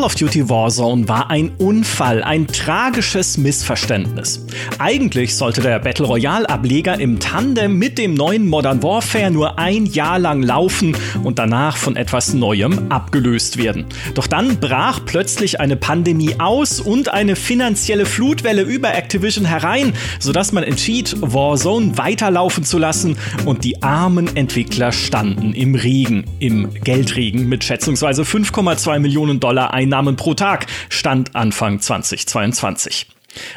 Call of Duty Warzone war ein Unfall, ein tragisches Missverständnis. Eigentlich sollte der Battle Royale Ableger im Tandem mit dem neuen Modern Warfare nur ein Jahr lang laufen und danach von etwas Neuem abgelöst werden. Doch dann brach plötzlich eine Pandemie aus und eine finanzielle Flutwelle über Activision herein, sodass man entschied, Warzone weiterlaufen zu lassen und die armen Entwickler standen im Regen, im Geldregen mit schätzungsweise 5,2 Millionen Dollar Einnahmen pro Tag, stand Anfang 2022.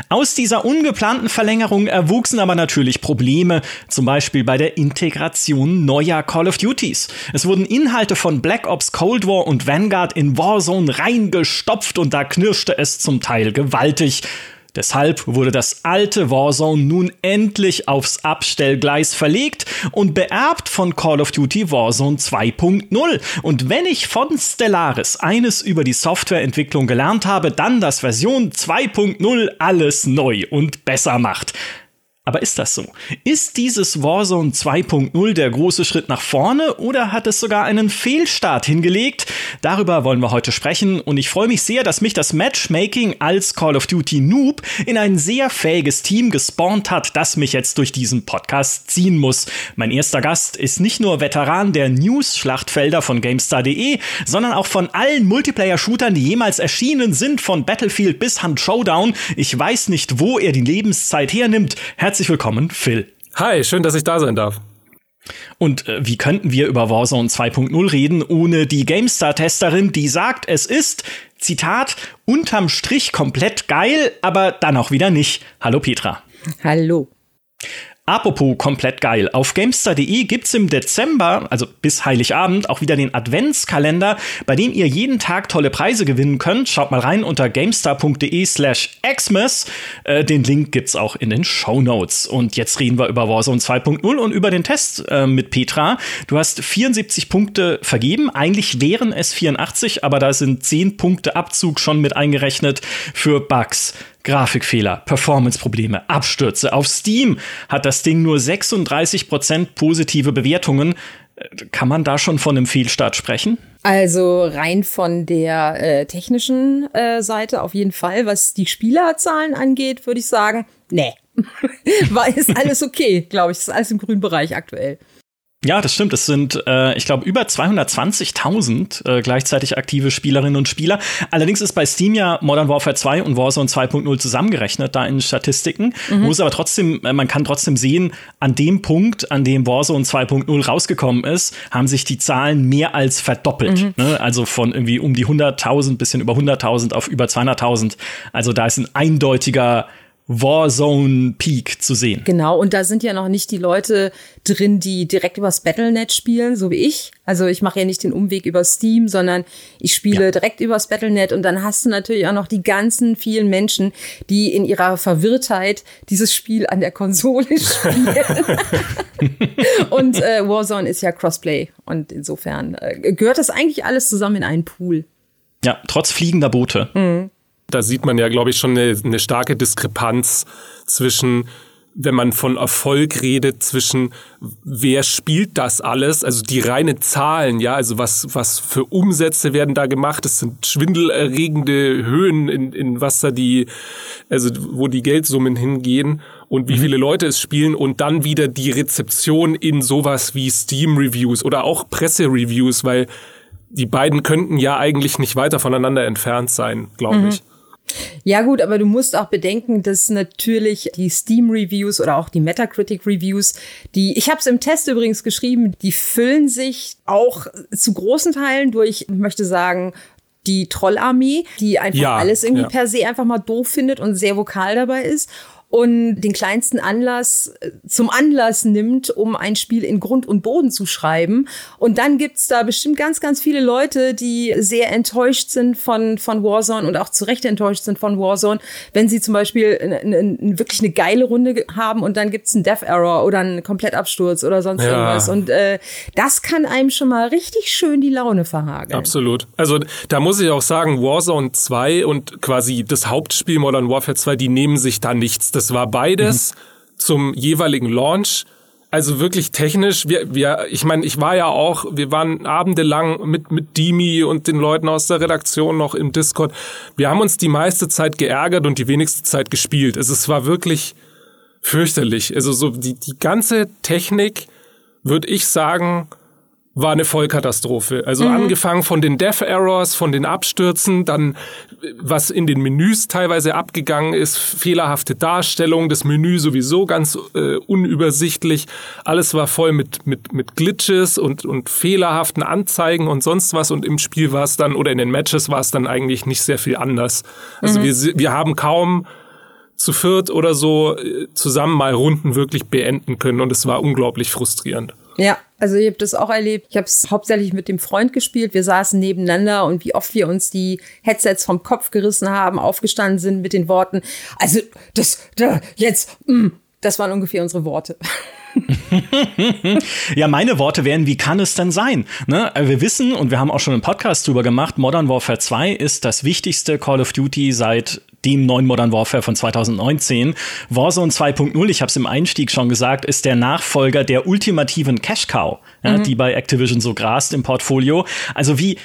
Aus dieser ungeplanten Verlängerung erwuchsen aber natürlich Probleme, zum Beispiel bei der Integration neuer Call of Duties. Es wurden Inhalte von Black Ops Cold War und Vanguard in Warzone reingestopft und da knirschte es zum Teil gewaltig. Deshalb wurde das alte Warzone nun endlich aufs Abstellgleis verlegt und beerbt von Call of Duty Warzone 2.0. Und wenn ich von Stellaris eines über die Softwareentwicklung gelernt habe, dann, dass Version 2.0 alles neu und besser macht. Aber ist das so? Ist dieses Warzone 2.0 der große Schritt nach vorne oder hat es sogar einen Fehlstart hingelegt? Darüber wollen wir heute sprechen und ich freue mich sehr, dass mich das Matchmaking als Call of Duty Noob in ein sehr fähiges Team gespawnt hat, das mich jetzt durch diesen Podcast ziehen muss. Mein erster Gast ist nicht nur Veteran der News-Schlachtfelder von GameStar.de, sondern auch von allen Multiplayer-Shootern, die jemals erschienen sind, von Battlefield bis Hunt Showdown. Ich weiß nicht, wo er die Lebenszeit hernimmt. Herzlich willkommen, Phil. Hi, schön, dass ich da sein darf. Und äh, wie könnten wir über Warzone 2.0 reden, ohne die GameStar-Testerin, die sagt, es ist, Zitat, unterm Strich komplett geil, aber dann auch wieder nicht. Hallo Petra. Hallo. Apropos komplett geil. Auf Gamestar.de gibt's im Dezember, also bis Heiligabend, auch wieder den Adventskalender, bei dem ihr jeden Tag tolle Preise gewinnen könnt. Schaut mal rein unter gamestar.de slash Xmas. Äh, den Link gibt's auch in den Show Notes. Und jetzt reden wir über Warzone 2.0 und über den Test äh, mit Petra. Du hast 74 Punkte vergeben. Eigentlich wären es 84, aber da sind 10 Punkte Abzug schon mit eingerechnet für Bugs. Grafikfehler, Performance-Probleme, Abstürze. Auf Steam hat das Ding nur 36% positive Bewertungen. Kann man da schon von einem Fehlstart sprechen? Also rein von der äh, technischen äh, Seite auf jeden Fall. Was die Spielerzahlen angeht, würde ich sagen, nee. War ist alles okay, glaube ich. Ist alles im grünen Bereich aktuell. Ja, das stimmt. Es sind, äh, ich glaube, über 220.000 äh, gleichzeitig aktive Spielerinnen und Spieler. Allerdings ist bei Steam ja Modern Warfare 2 und Warzone 2.0 zusammengerechnet, da in Statistiken. Mhm. Muss aber trotzdem, äh, man kann trotzdem sehen, an dem Punkt, an dem Warzone 2.0 rausgekommen ist, haben sich die Zahlen mehr als verdoppelt. Mhm. Ne? Also von irgendwie um die 100.000, bisschen über 100.000 auf über 200.000. Also da ist ein eindeutiger Warzone Peak zu sehen. Genau, und da sind ja noch nicht die Leute drin, die direkt übers Battlenet spielen, so wie ich. Also ich mache ja nicht den Umweg über Steam, sondern ich spiele ja. direkt übers Battlenet und dann hast du natürlich auch noch die ganzen vielen Menschen, die in ihrer Verwirrtheit dieses Spiel an der Konsole spielen. und äh, Warzone ist ja Crossplay und insofern äh, gehört das eigentlich alles zusammen in einen Pool. Ja, trotz fliegender Boote. Mhm da sieht man ja, glaube ich, schon eine, eine starke Diskrepanz zwischen wenn man von Erfolg redet zwischen wer spielt das alles, also die reine Zahlen, ja, also was, was für Umsätze werden da gemacht, das sind schwindelerregende Höhen, in, in was da die, also wo die Geldsummen hingehen und wie mhm. viele Leute es spielen und dann wieder die Rezeption in sowas wie Steam-Reviews oder auch Presse-Reviews, weil die beiden könnten ja eigentlich nicht weiter voneinander entfernt sein, glaube mhm. ich. Ja gut, aber du musst auch bedenken, dass natürlich die Steam-Reviews oder auch die Metacritic-Reviews, die, ich habe es im Test übrigens geschrieben, die füllen sich auch zu großen Teilen durch, ich möchte sagen, die Trollarmee, die einfach ja, alles irgendwie ja. per se einfach mal doof findet und sehr vokal dabei ist und den kleinsten Anlass äh, zum Anlass nimmt, um ein Spiel in Grund und Boden zu schreiben. Und dann gibt's da bestimmt ganz, ganz viele Leute, die sehr enttäuscht sind von, von Warzone und auch zu Recht enttäuscht sind von Warzone, wenn sie zum Beispiel eine, eine, wirklich eine geile Runde haben und dann gibt's einen Death Error oder einen Komplettabsturz oder sonst ja. irgendwas. Und äh, das kann einem schon mal richtig schön die Laune verhageln. Absolut. Also da muss ich auch sagen, Warzone 2 und quasi das Hauptspiel Modern Warfare 2, die nehmen sich da nichts. Das das war beides mhm. zum jeweiligen Launch Also wirklich technisch, wir, wir, ich meine, ich war ja auch, wir waren abendelang mit, mit Dimi und den Leuten aus der Redaktion noch im Discord. Wir haben uns die meiste Zeit geärgert und die wenigste Zeit gespielt. Also es war wirklich fürchterlich. Also so die, die ganze Technik, würde ich sagen, war eine Vollkatastrophe. Also mhm. angefangen von den Death Errors, von den Abstürzen, dann was in den Menüs teilweise abgegangen ist, fehlerhafte Darstellung, das Menü sowieso ganz äh, unübersichtlich. Alles war voll mit, mit, mit Glitches und, und fehlerhaften Anzeigen und sonst was. Und im Spiel war es dann, oder in den Matches war es dann eigentlich nicht sehr viel anders. Also mhm. wir, wir haben kaum zu viert oder so äh, zusammen mal Runden wirklich beenden können und es war unglaublich frustrierend. Ja, also ich habe das auch erlebt. Ich habe es hauptsächlich mit dem Freund gespielt. Wir saßen nebeneinander und wie oft wir uns die Headsets vom Kopf gerissen haben, aufgestanden sind mit den Worten. Also das, da, jetzt, mm, das waren ungefähr unsere Worte. ja, meine Worte wären, wie kann es denn sein? Ne? Wir wissen, und wir haben auch schon einen Podcast drüber gemacht, Modern Warfare 2 ist das wichtigste Call of Duty seit dem neuen Modern Warfare von 2019. Warzone 2.0, ich habe es im Einstieg schon gesagt, ist der Nachfolger der ultimativen Cash Cow, ja, mhm. die bei Activision so grast im Portfolio. Also wie,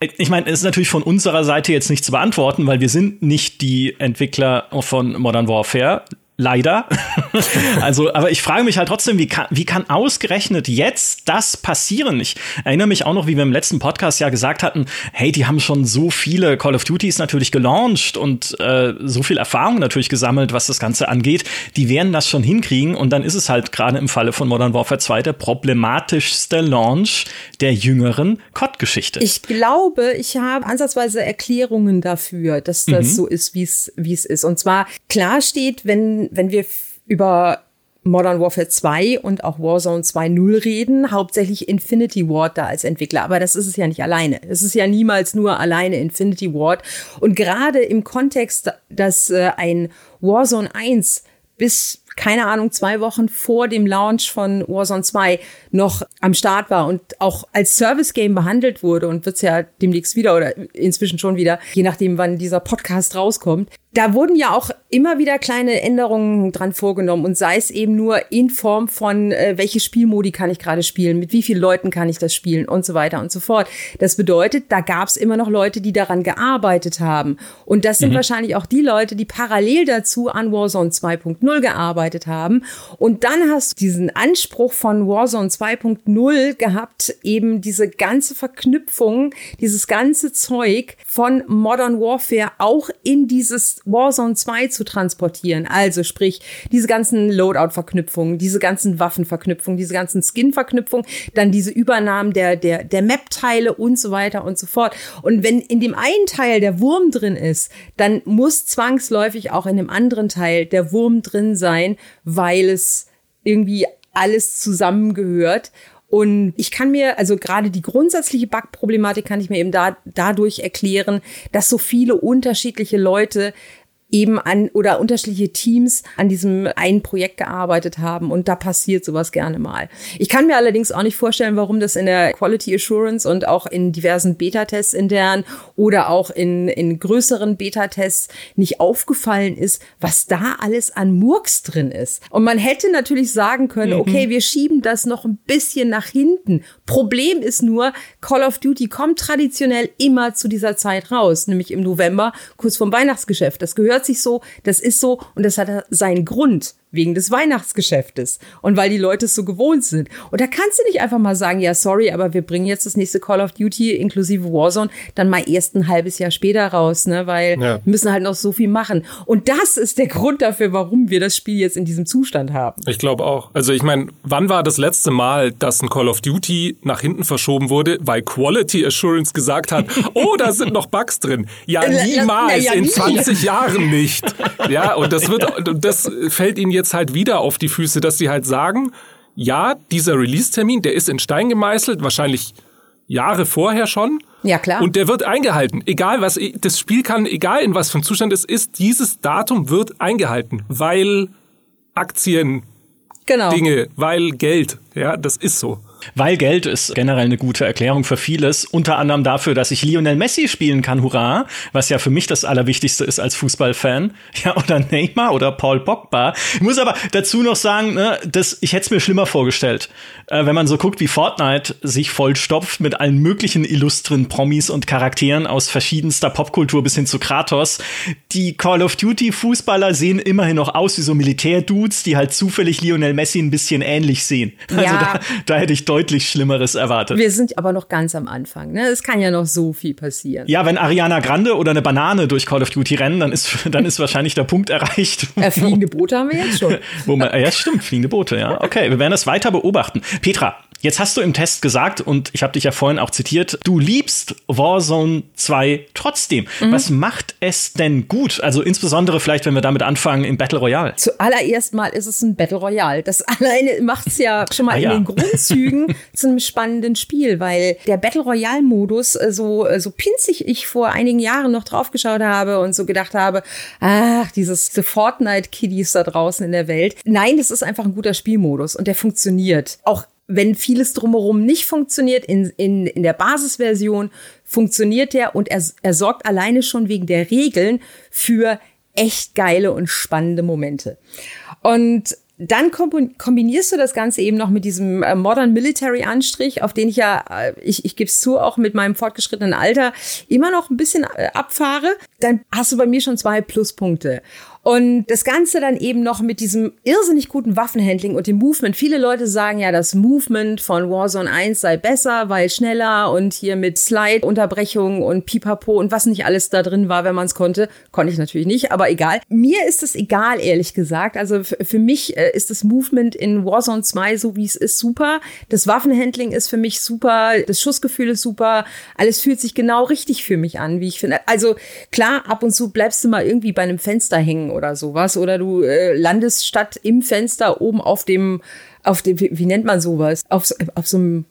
ich meine, es ist natürlich von unserer Seite jetzt nicht zu beantworten, weil wir sind nicht die Entwickler von Modern Warfare. Leider. also, aber ich frage mich halt trotzdem, wie kann, wie kann ausgerechnet jetzt das passieren? Ich erinnere mich auch noch, wie wir im letzten Podcast ja gesagt hatten, hey, die haben schon so viele Call of Duties natürlich gelauncht und äh, so viel Erfahrung natürlich gesammelt, was das Ganze angeht. Die werden das schon hinkriegen und dann ist es halt gerade im Falle von Modern Warfare 2 der problematischste Launch der jüngeren COD-Geschichte. Ich glaube, ich habe ansatzweise Erklärungen dafür, dass das mhm. so ist, wie es wie es ist. Und zwar klar steht, wenn wenn, wir über Modern Warfare 2 und auch Warzone 2.0 reden, hauptsächlich Infinity Ward da als Entwickler. Aber das ist es ja nicht alleine. Es ist ja niemals nur alleine Infinity Ward. Und gerade im Kontext, dass äh, ein Warzone 1 bis keine Ahnung, zwei Wochen vor dem Launch von Warzone 2 noch am Start war und auch als Service-Game behandelt wurde und wird's ja demnächst wieder oder inzwischen schon wieder, je nachdem, wann dieser Podcast rauskommt, da wurden ja auch immer wieder kleine Änderungen dran vorgenommen und sei es eben nur in Form von, äh, welche Spielmodi kann ich gerade spielen, mit wie vielen Leuten kann ich das spielen und so weiter und so fort. Das bedeutet, da gab es immer noch Leute, die daran gearbeitet haben. Und das sind mhm. wahrscheinlich auch die Leute, die parallel dazu an Warzone 2.0 gearbeitet haben. Und dann hast du diesen Anspruch von Warzone 2.0 gehabt, eben diese ganze Verknüpfung, dieses ganze Zeug von Modern Warfare auch in dieses Warzone 2 zu transportieren. Also sprich, diese ganzen Loadout-Verknüpfungen, diese ganzen Waffenverknüpfungen, diese ganzen Skin-Verknüpfungen, dann diese Übernahmen der, der, der Map-Teile und so weiter und so fort. Und wenn in dem einen Teil der Wurm drin ist, dann muss zwangsläufig auch in dem anderen Teil der Wurm drin sein, weil es irgendwie alles zusammengehört. Und ich kann mir, also gerade die grundsätzliche Bug-Problematik kann ich mir eben da, dadurch erklären, dass so viele unterschiedliche Leute eben an oder unterschiedliche Teams an diesem einen Projekt gearbeitet haben und da passiert sowas gerne mal. Ich kann mir allerdings auch nicht vorstellen, warum das in der Quality Assurance und auch in diversen Beta-Tests intern oder auch in, in größeren Beta-Tests nicht aufgefallen ist, was da alles an Murks drin ist. Und man hätte natürlich sagen können, mhm. okay, wir schieben das noch ein bisschen nach hinten. Problem ist nur, Call of Duty kommt traditionell immer zu dieser Zeit raus, nämlich im November, kurz vorm Weihnachtsgeschäft. Das gehört hört sich so, das ist so und das hat seinen Grund wegen des Weihnachtsgeschäftes und weil die Leute es so gewohnt sind. Und da kannst du nicht einfach mal sagen, ja, sorry, aber wir bringen jetzt das nächste Call of Duty inklusive Warzone dann mal erst ein halbes Jahr später raus, ne, weil ja. wir müssen halt noch so viel machen. Und das ist der Grund dafür, warum wir das Spiel jetzt in diesem Zustand haben. Ich glaube auch. Also ich meine, wann war das letzte Mal, dass ein Call of Duty nach hinten verschoben wurde, weil Quality Assurance gesagt hat, oh, da sind noch Bugs drin. Ja, niemals, ja, in 20 Jahren nicht. Ja, und das wird, das fällt ihnen jetzt halt wieder auf die Füße, dass sie halt sagen, ja, dieser Release-Termin, der ist in Stein gemeißelt, wahrscheinlich Jahre vorher schon. Ja, klar. Und der wird eingehalten. Egal was, das Spiel kann, egal in was für einem Zustand es ist, dieses Datum wird eingehalten, weil Aktien, genau. Dinge, weil Geld. Ja, das ist so. Weil Geld ist generell eine gute Erklärung für vieles. Unter anderem dafür, dass ich Lionel Messi spielen kann, hurra. Was ja für mich das Allerwichtigste ist als Fußballfan. Ja, oder Neymar oder Paul Pogba. Ich muss aber dazu noch sagen, ne, dass ich hätte es mir schlimmer vorgestellt. Äh, wenn man so guckt, wie Fortnite sich vollstopft mit allen möglichen illustren Promis und Charakteren aus verschiedenster Popkultur bis hin zu Kratos. Die Call of Duty Fußballer sehen immerhin noch aus wie so Militärdudes, die halt zufällig Lionel Messi ein bisschen ähnlich sehen. Also Ja. da, da hätte ich deutlich Schlimmeres erwartet. Wir sind aber noch ganz am Anfang. Ne? Es kann ja noch so viel passieren. Ja, wenn Ariana Grande oder eine Banane durch Call of Duty rennen, dann ist, dann ist wahrscheinlich der Punkt erreicht. Äh, fliegende Boote haben wir jetzt schon. Wo man, ja, stimmt, fliegende Boote, ja. Okay, wir werden das weiter beobachten. Petra, jetzt hast du im Test gesagt, und ich habe dich ja vorhin auch zitiert, du liebst Warzone 2 trotzdem. Was macht es denn gut? Also insbesondere vielleicht, wenn wir damit anfangen im Battle Royale. Zuallererst mal ist es ein Battle Royale. Das alleine macht's ja schon mal Ah, ja. in den Grundzügen zu einem spannenden Spiel, weil der Battle Royale Modus äh, so äh, so pinzig ich vor einigen Jahren noch draufgeschaut habe und so gedacht habe, ach, dieses diese Fortnite Kiddies da draußen in der Welt. Nein, das ist einfach ein guter Spielmodus und der funktioniert. Auch wenn vieles drumherum nicht funktioniert, in, in, in der Basisversion funktioniert der und er, er sorgt alleine schon wegen der Regeln für echt geile und spannende Momente. Und dann kombinierst du das Ganze eben noch mit diesem äh, Modern Military Anstrich, auf den ich ja, äh, ich, ich gebe es zu, auch mit meinem fortgeschrittenen Alter immer noch ein bisschen äh, abfahre. Dann hast du bei mir schon zwei Pluspunkte. Und das Ganze dann eben noch mit diesem irrsinnig guten Waffenhandling und dem Movement. Viele Leute sagen ja, das Movement von Warzone 1 sei besser, weil schneller und hier mit Slide-Unterbrechung und Pipapo und was nicht alles da drin war, wenn man es konnte. Konnte ich natürlich nicht, aber egal. Mir ist es egal, ehrlich gesagt. Also für mich äh, ist das Movement in Warzone 2, so wie es ist, super. Das Waffenhandling ist für mich super. Das Schussgefühl ist super. Alles fühlt sich genau richtig für mich an, wie ich finde. Also klar, ab und zu bleibst du mal irgendwie bei einem Fenster hängen oder sowas. Oder du äh, landest statt im Fenster oben auf dem, auf dem, wie, wie nennt man sowas? Auf, auf so einem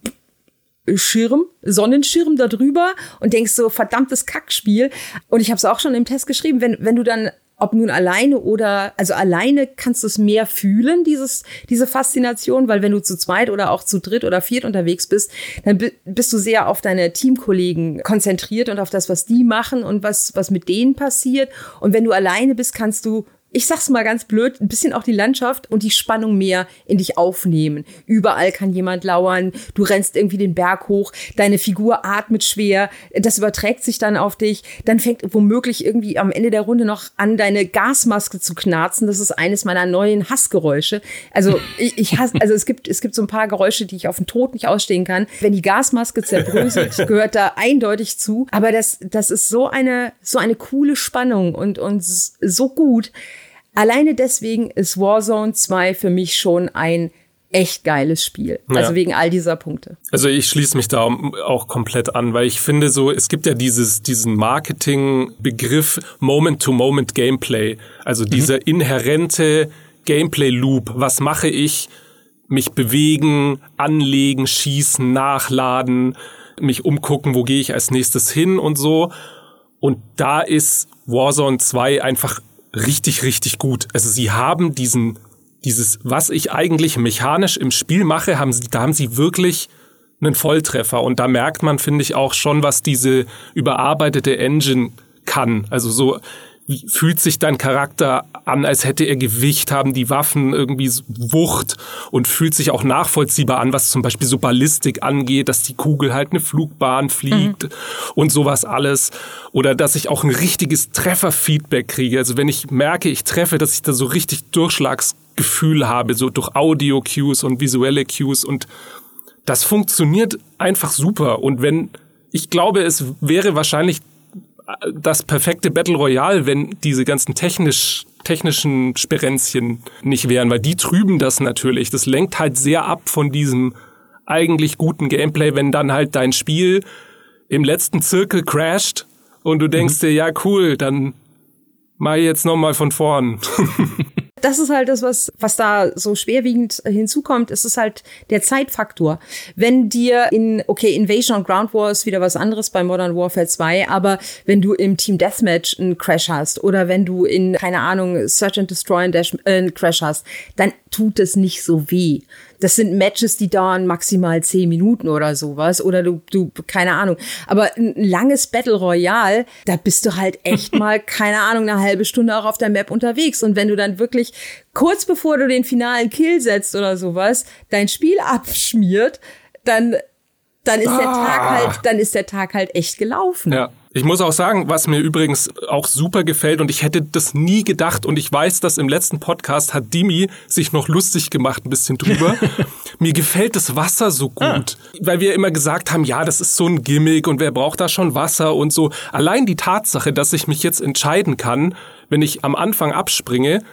Schirm, Sonnenschirm da drüber und denkst so, verdammtes Kackspiel. Und ich habe es auch schon im Test geschrieben, wenn, wenn du dann, ob nun alleine oder, also alleine kannst du es mehr fühlen, dieses, diese Faszination, weil wenn du zu zweit oder auch zu dritt oder viert unterwegs bist, dann bi- bist du sehr auf deine Teamkollegen konzentriert und auf das, was die machen und was, was mit denen passiert. Und wenn du alleine bist, kannst du ich sag's mal ganz blöd, ein bisschen auch die Landschaft und die Spannung mehr in dich aufnehmen. Überall kann jemand lauern, du rennst irgendwie den Berg hoch, deine Figur atmet schwer, das überträgt sich dann auf dich, dann fängt womöglich irgendwie am Ende der Runde noch an, deine Gasmaske zu knarzen. Das ist eines meiner neuen Hassgeräusche. Also ich, ich hasse, also es gibt, es gibt so ein paar Geräusche, die ich auf den Tod nicht ausstehen kann. Wenn die Gasmaske zerbröselt, gehört da eindeutig zu. Aber das, das ist so eine, so eine coole Spannung und, und so gut. Alleine deswegen ist Warzone 2 für mich schon ein echt geiles Spiel. Ja. Also wegen all dieser Punkte. Also ich schließe mich da auch komplett an, weil ich finde so, es gibt ja dieses, diesen Marketing-Begriff Moment-to-Moment-Gameplay. Also dieser inhärente Gameplay-Loop. Was mache ich? Mich bewegen, anlegen, schießen, nachladen, mich umgucken, wo gehe ich als nächstes hin und so. Und da ist Warzone 2 einfach richtig, richtig gut. Also sie haben diesen, dieses, was ich eigentlich mechanisch im Spiel mache, haben sie, da haben sie wirklich einen Volltreffer. Und da merkt man, finde ich, auch schon, was diese überarbeitete Engine kann. Also so fühlt sich dein Charakter an, als hätte er Gewicht, haben die Waffen irgendwie Wucht und fühlt sich auch nachvollziehbar an, was zum Beispiel so Ballistik angeht, dass die Kugel halt eine Flugbahn fliegt und sowas alles. Oder dass ich auch ein richtiges Trefferfeedback kriege. Also wenn ich merke, ich treffe, dass ich da so richtig Durchschlagsgefühl habe, so durch Audio-Cues und visuelle Cues und das funktioniert einfach super. Und wenn, ich glaube, es wäre wahrscheinlich das perfekte Battle Royale, wenn diese ganzen technisch, technischen Sperenzchen nicht wären, weil die trüben das natürlich. Das lenkt halt sehr ab von diesem eigentlich guten Gameplay, wenn dann halt dein Spiel im letzten Zirkel crasht und du denkst dir, ja cool, dann mach ich jetzt nochmal von vorn. das ist halt das, was, was da so schwerwiegend hinzukommt. Es ist halt der Zeitfaktor. Wenn dir in, okay, Invasion und Ground War ist wieder was anderes bei Modern Warfare 2, aber wenn du im Team Deathmatch einen Crash hast oder wenn du in, keine Ahnung, Search and Destroy einen Crash hast, dann tut es nicht so weh. Das sind Matches, die dauern maximal zehn Minuten oder sowas. Oder du, du, keine Ahnung. Aber ein langes Battle Royale, da bist du halt echt mal, keine Ahnung, eine halbe Stunde auch auf der Map unterwegs. Und wenn du dann wirklich kurz bevor du den finalen Kill setzt oder sowas, dein Spiel abschmiert, dann, dann ist der Tag ah. halt, dann ist der Tag halt echt gelaufen. Ja. Ich muss auch sagen, was mir übrigens auch super gefällt und ich hätte das nie gedacht und ich weiß, dass im letzten Podcast hat Dimi sich noch lustig gemacht ein bisschen drüber. mir gefällt das Wasser so gut, ah. weil wir immer gesagt haben, ja, das ist so ein Gimmick und wer braucht da schon Wasser und so. Allein die Tatsache, dass ich mich jetzt entscheiden kann, wenn ich am Anfang abspringe,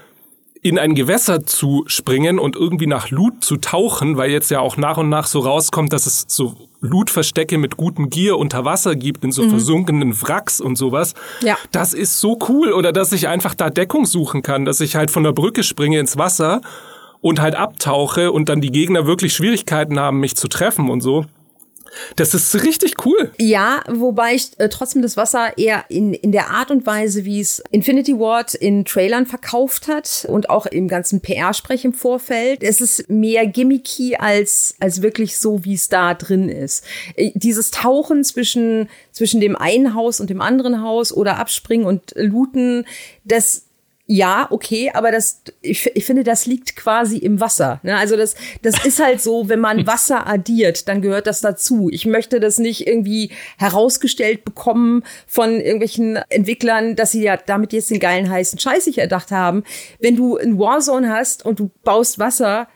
in ein Gewässer zu springen und irgendwie nach Loot zu tauchen, weil jetzt ja auch nach und nach so rauskommt, dass es so Loot-Verstecke mit gutem Gear unter Wasser gibt, in so mhm. versunkenen Wracks und sowas. Ja. Das ist so cool. Oder dass ich einfach da Deckung suchen kann, dass ich halt von der Brücke springe ins Wasser und halt abtauche und dann die Gegner wirklich Schwierigkeiten haben, mich zu treffen und so. Das ist richtig cool. Ja, wobei ich äh, trotzdem das Wasser eher in, in der Art und Weise, wie es Infinity Ward in Trailern verkauft hat und auch im ganzen PR-Sprech im Vorfeld, es ist mehr gimmicky als, als wirklich so, wie es da drin ist. Äh, dieses Tauchen zwischen, zwischen dem einen Haus und dem anderen Haus oder abspringen und looten, das ja, okay, aber das, ich, ich finde, das liegt quasi im Wasser. Ne? Also das, das ist halt so, wenn man Wasser addiert, dann gehört das dazu. Ich möchte das nicht irgendwie herausgestellt bekommen von irgendwelchen Entwicklern, dass sie ja damit jetzt den geilen heißen Scheiß sich erdacht haben. Wenn du ein Warzone hast und du baust Wasser,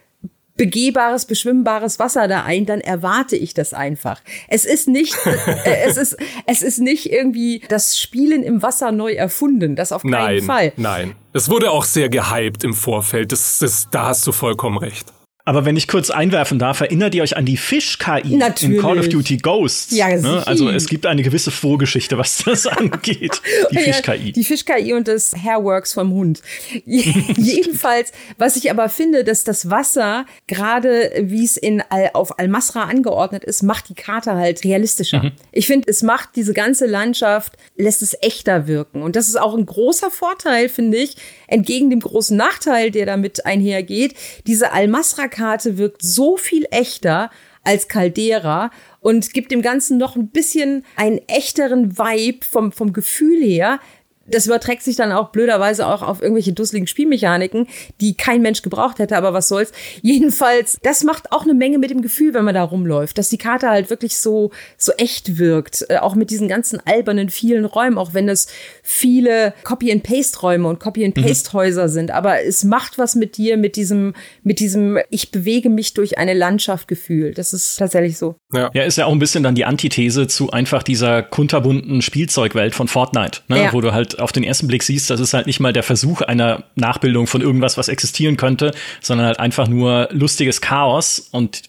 begehbares, beschwimmbares Wasser da ein, dann erwarte ich das einfach. Es ist nicht, äh, es ist, es ist nicht irgendwie das Spielen im Wasser neu erfunden. Das auf keinen nein, Fall. Nein, es wurde auch sehr gehypt im Vorfeld. Das, das, da hast du vollkommen recht. Aber wenn ich kurz einwerfen darf, erinnert ihr euch an die Fisch-KI in Call of Duty Ghosts? Ja, ne? Also es gibt eine gewisse Vorgeschichte, was das angeht. Die Fisch-KI. die Fisch-KI und das Hairworks vom Hund. Jedenfalls, was ich aber finde, dass das Wasser, gerade wie es in Al auf Al-Masra angeordnet ist, macht die Karte halt realistischer. Mhm. Ich finde, es macht diese ganze Landschaft, lässt es echter wirken. Und das ist auch ein großer Vorteil, finde ich, entgegen dem großen Nachteil, der damit einhergeht. Diese Al-Masra-Karte wirkt so viel echter als Caldera und gibt dem Ganzen noch ein bisschen einen echteren Vibe vom, vom Gefühl her, das überträgt sich dann auch blöderweise auch auf irgendwelche dusseligen Spielmechaniken, die kein Mensch gebraucht hätte, aber was soll's. Jedenfalls, das macht auch eine Menge mit dem Gefühl, wenn man da rumläuft, dass die Karte halt wirklich so, so echt wirkt. Äh, auch mit diesen ganzen albernen vielen Räumen, auch wenn es viele Copy-and-Paste-Räume und Copy-and-Paste-Häuser mhm. sind. Aber es macht was mit dir, mit diesem, mit diesem, ich bewege mich durch eine Landschaft Gefühl. Das ist tatsächlich so. Ja. ja, ist ja auch ein bisschen dann die Antithese zu einfach dieser kunterbunten Spielzeugwelt von Fortnite, ne? Ja. wo du halt auf den ersten Blick siehst, das ist halt nicht mal der Versuch einer Nachbildung von irgendwas, was existieren könnte, sondern halt einfach nur lustiges Chaos. Und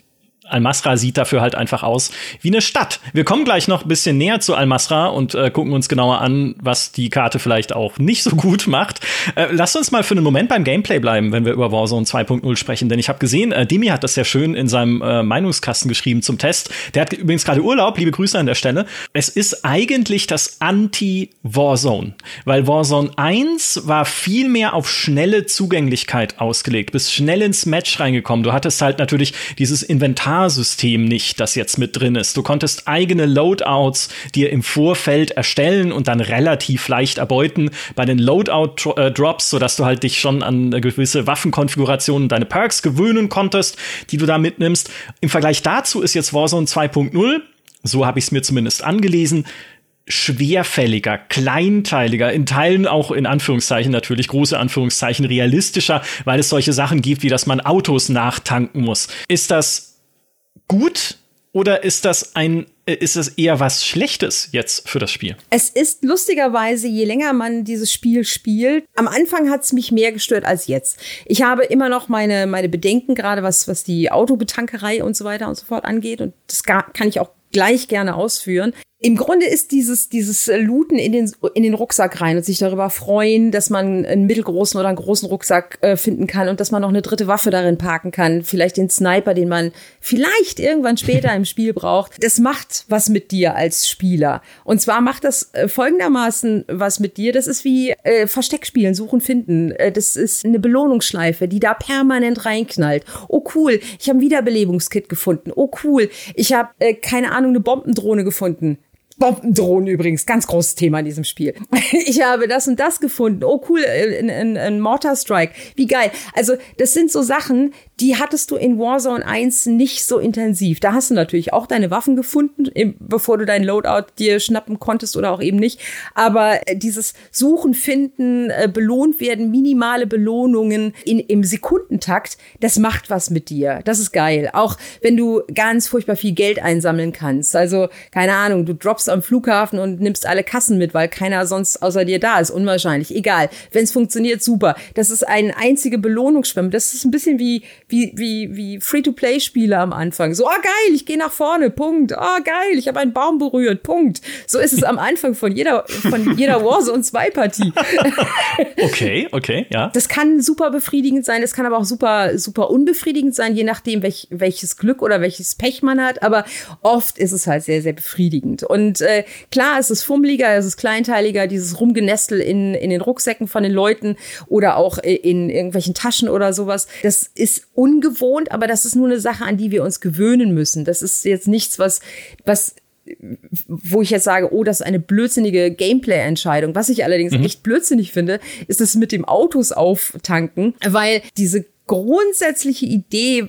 Al-Masra sieht dafür halt einfach aus wie eine Stadt. Wir kommen gleich noch ein bisschen näher zu Al-Masra und äh, gucken uns genauer an, was die Karte vielleicht auch nicht so gut macht. Äh, lasst uns mal für einen Moment beim Gameplay bleiben, wenn wir über Warzone 2.0 sprechen, denn ich habe gesehen, äh, Demi hat das sehr schön in seinem äh, Meinungskasten geschrieben zum Test. Der hat übrigens gerade Urlaub, liebe Grüße an der Stelle. Es ist eigentlich das Anti-Warzone, weil Warzone 1 war viel mehr auf schnelle Zugänglichkeit ausgelegt, bist schnell ins Match reingekommen. Du hattest halt natürlich dieses Inventar Inventarsystem nicht, das jetzt mit drin ist. Du konntest eigene Loadouts dir im Vorfeld erstellen und dann relativ leicht erbeuten bei den Loadout-Drops, sodass du halt dich schon an gewisse Waffenkonfigurationen, deine Perks gewöhnen konntest, die du da mitnimmst. Im Vergleich dazu ist jetzt Warzone 2.0, so habe ich es mir zumindest angelesen, schwerfälliger, kleinteiliger, in Teilen auch in Anführungszeichen natürlich große Anführungszeichen realistischer, weil es solche Sachen gibt, wie dass man Autos nachtanken muss. Ist das gut oder ist das ein äh, ist das eher was Schlechtes jetzt für das Spiel? Es ist lustigerweise, je länger man dieses Spiel spielt, am Anfang hat es mich mehr gestört als jetzt. Ich habe immer noch meine, meine Bedenken, gerade was, was die Autobetankerei und so weiter und so fort angeht. Und das kann ich auch gleich gerne ausführen. Im Grunde ist dieses, dieses Looten in den, in den Rucksack rein und sich darüber freuen, dass man einen mittelgroßen oder einen großen Rucksack äh, finden kann und dass man noch eine dritte Waffe darin parken kann. Vielleicht den Sniper, den man vielleicht irgendwann später im Spiel braucht. Das macht was mit dir als Spieler. Und zwar macht das äh, folgendermaßen was mit dir. Das ist wie äh, Versteckspielen, suchen, finden. Äh, das ist eine Belohnungsschleife, die da permanent reinknallt. Oh cool, ich habe ein Wiederbelebungskit gefunden. Oh cool, ich habe, äh, keine Ahnung, eine Bombendrohne gefunden Bombendrohnen übrigens, ganz großes Thema in diesem Spiel. Ich habe das und das gefunden. Oh cool, ein, ein Mortar Strike. Wie geil. Also das sind so Sachen, die hattest du in Warzone 1 nicht so intensiv. Da hast du natürlich auch deine Waffen gefunden, bevor du dein Loadout dir schnappen konntest oder auch eben nicht. Aber äh, dieses Suchen, Finden, äh, belohnt werden, minimale Belohnungen in, im Sekundentakt, das macht was mit dir. Das ist geil. Auch wenn du ganz furchtbar viel Geld einsammeln kannst. Also, keine Ahnung, du droppst am Flughafen und nimmst alle Kassen mit, weil keiner sonst außer dir da ist. Unwahrscheinlich. Egal. Wenn es funktioniert, super. Das ist eine einzige Belohnungsschwemme. Das ist ein bisschen wie, wie, wie, wie Free-to-Play-Spiele am Anfang. So, ah oh, geil, ich gehe nach vorne, Punkt. Ah oh, geil, ich habe einen Baum berührt, Punkt. So ist es am Anfang von jeder, von jeder Warzone 2 Partie. okay, okay, ja. Das kann super befriedigend sein, es kann aber auch super, super unbefriedigend sein, je nachdem, welch, welches Glück oder welches Pech man hat. Aber oft ist es halt sehr, sehr befriedigend. Und äh, klar, es ist fummeliger, es ist kleinteiliger, dieses Rumgenestel in, in den Rucksäcken von den Leuten oder auch in irgendwelchen Taschen oder sowas. Das ist ungewohnt, aber das ist nur eine Sache, an die wir uns gewöhnen müssen. Das ist jetzt nichts, was, was wo ich jetzt sage, oh, das ist eine blödsinnige Gameplay-Entscheidung. Was ich allerdings mhm. echt blödsinnig finde, ist es mit dem Autos auftanken, weil diese grundsätzliche Idee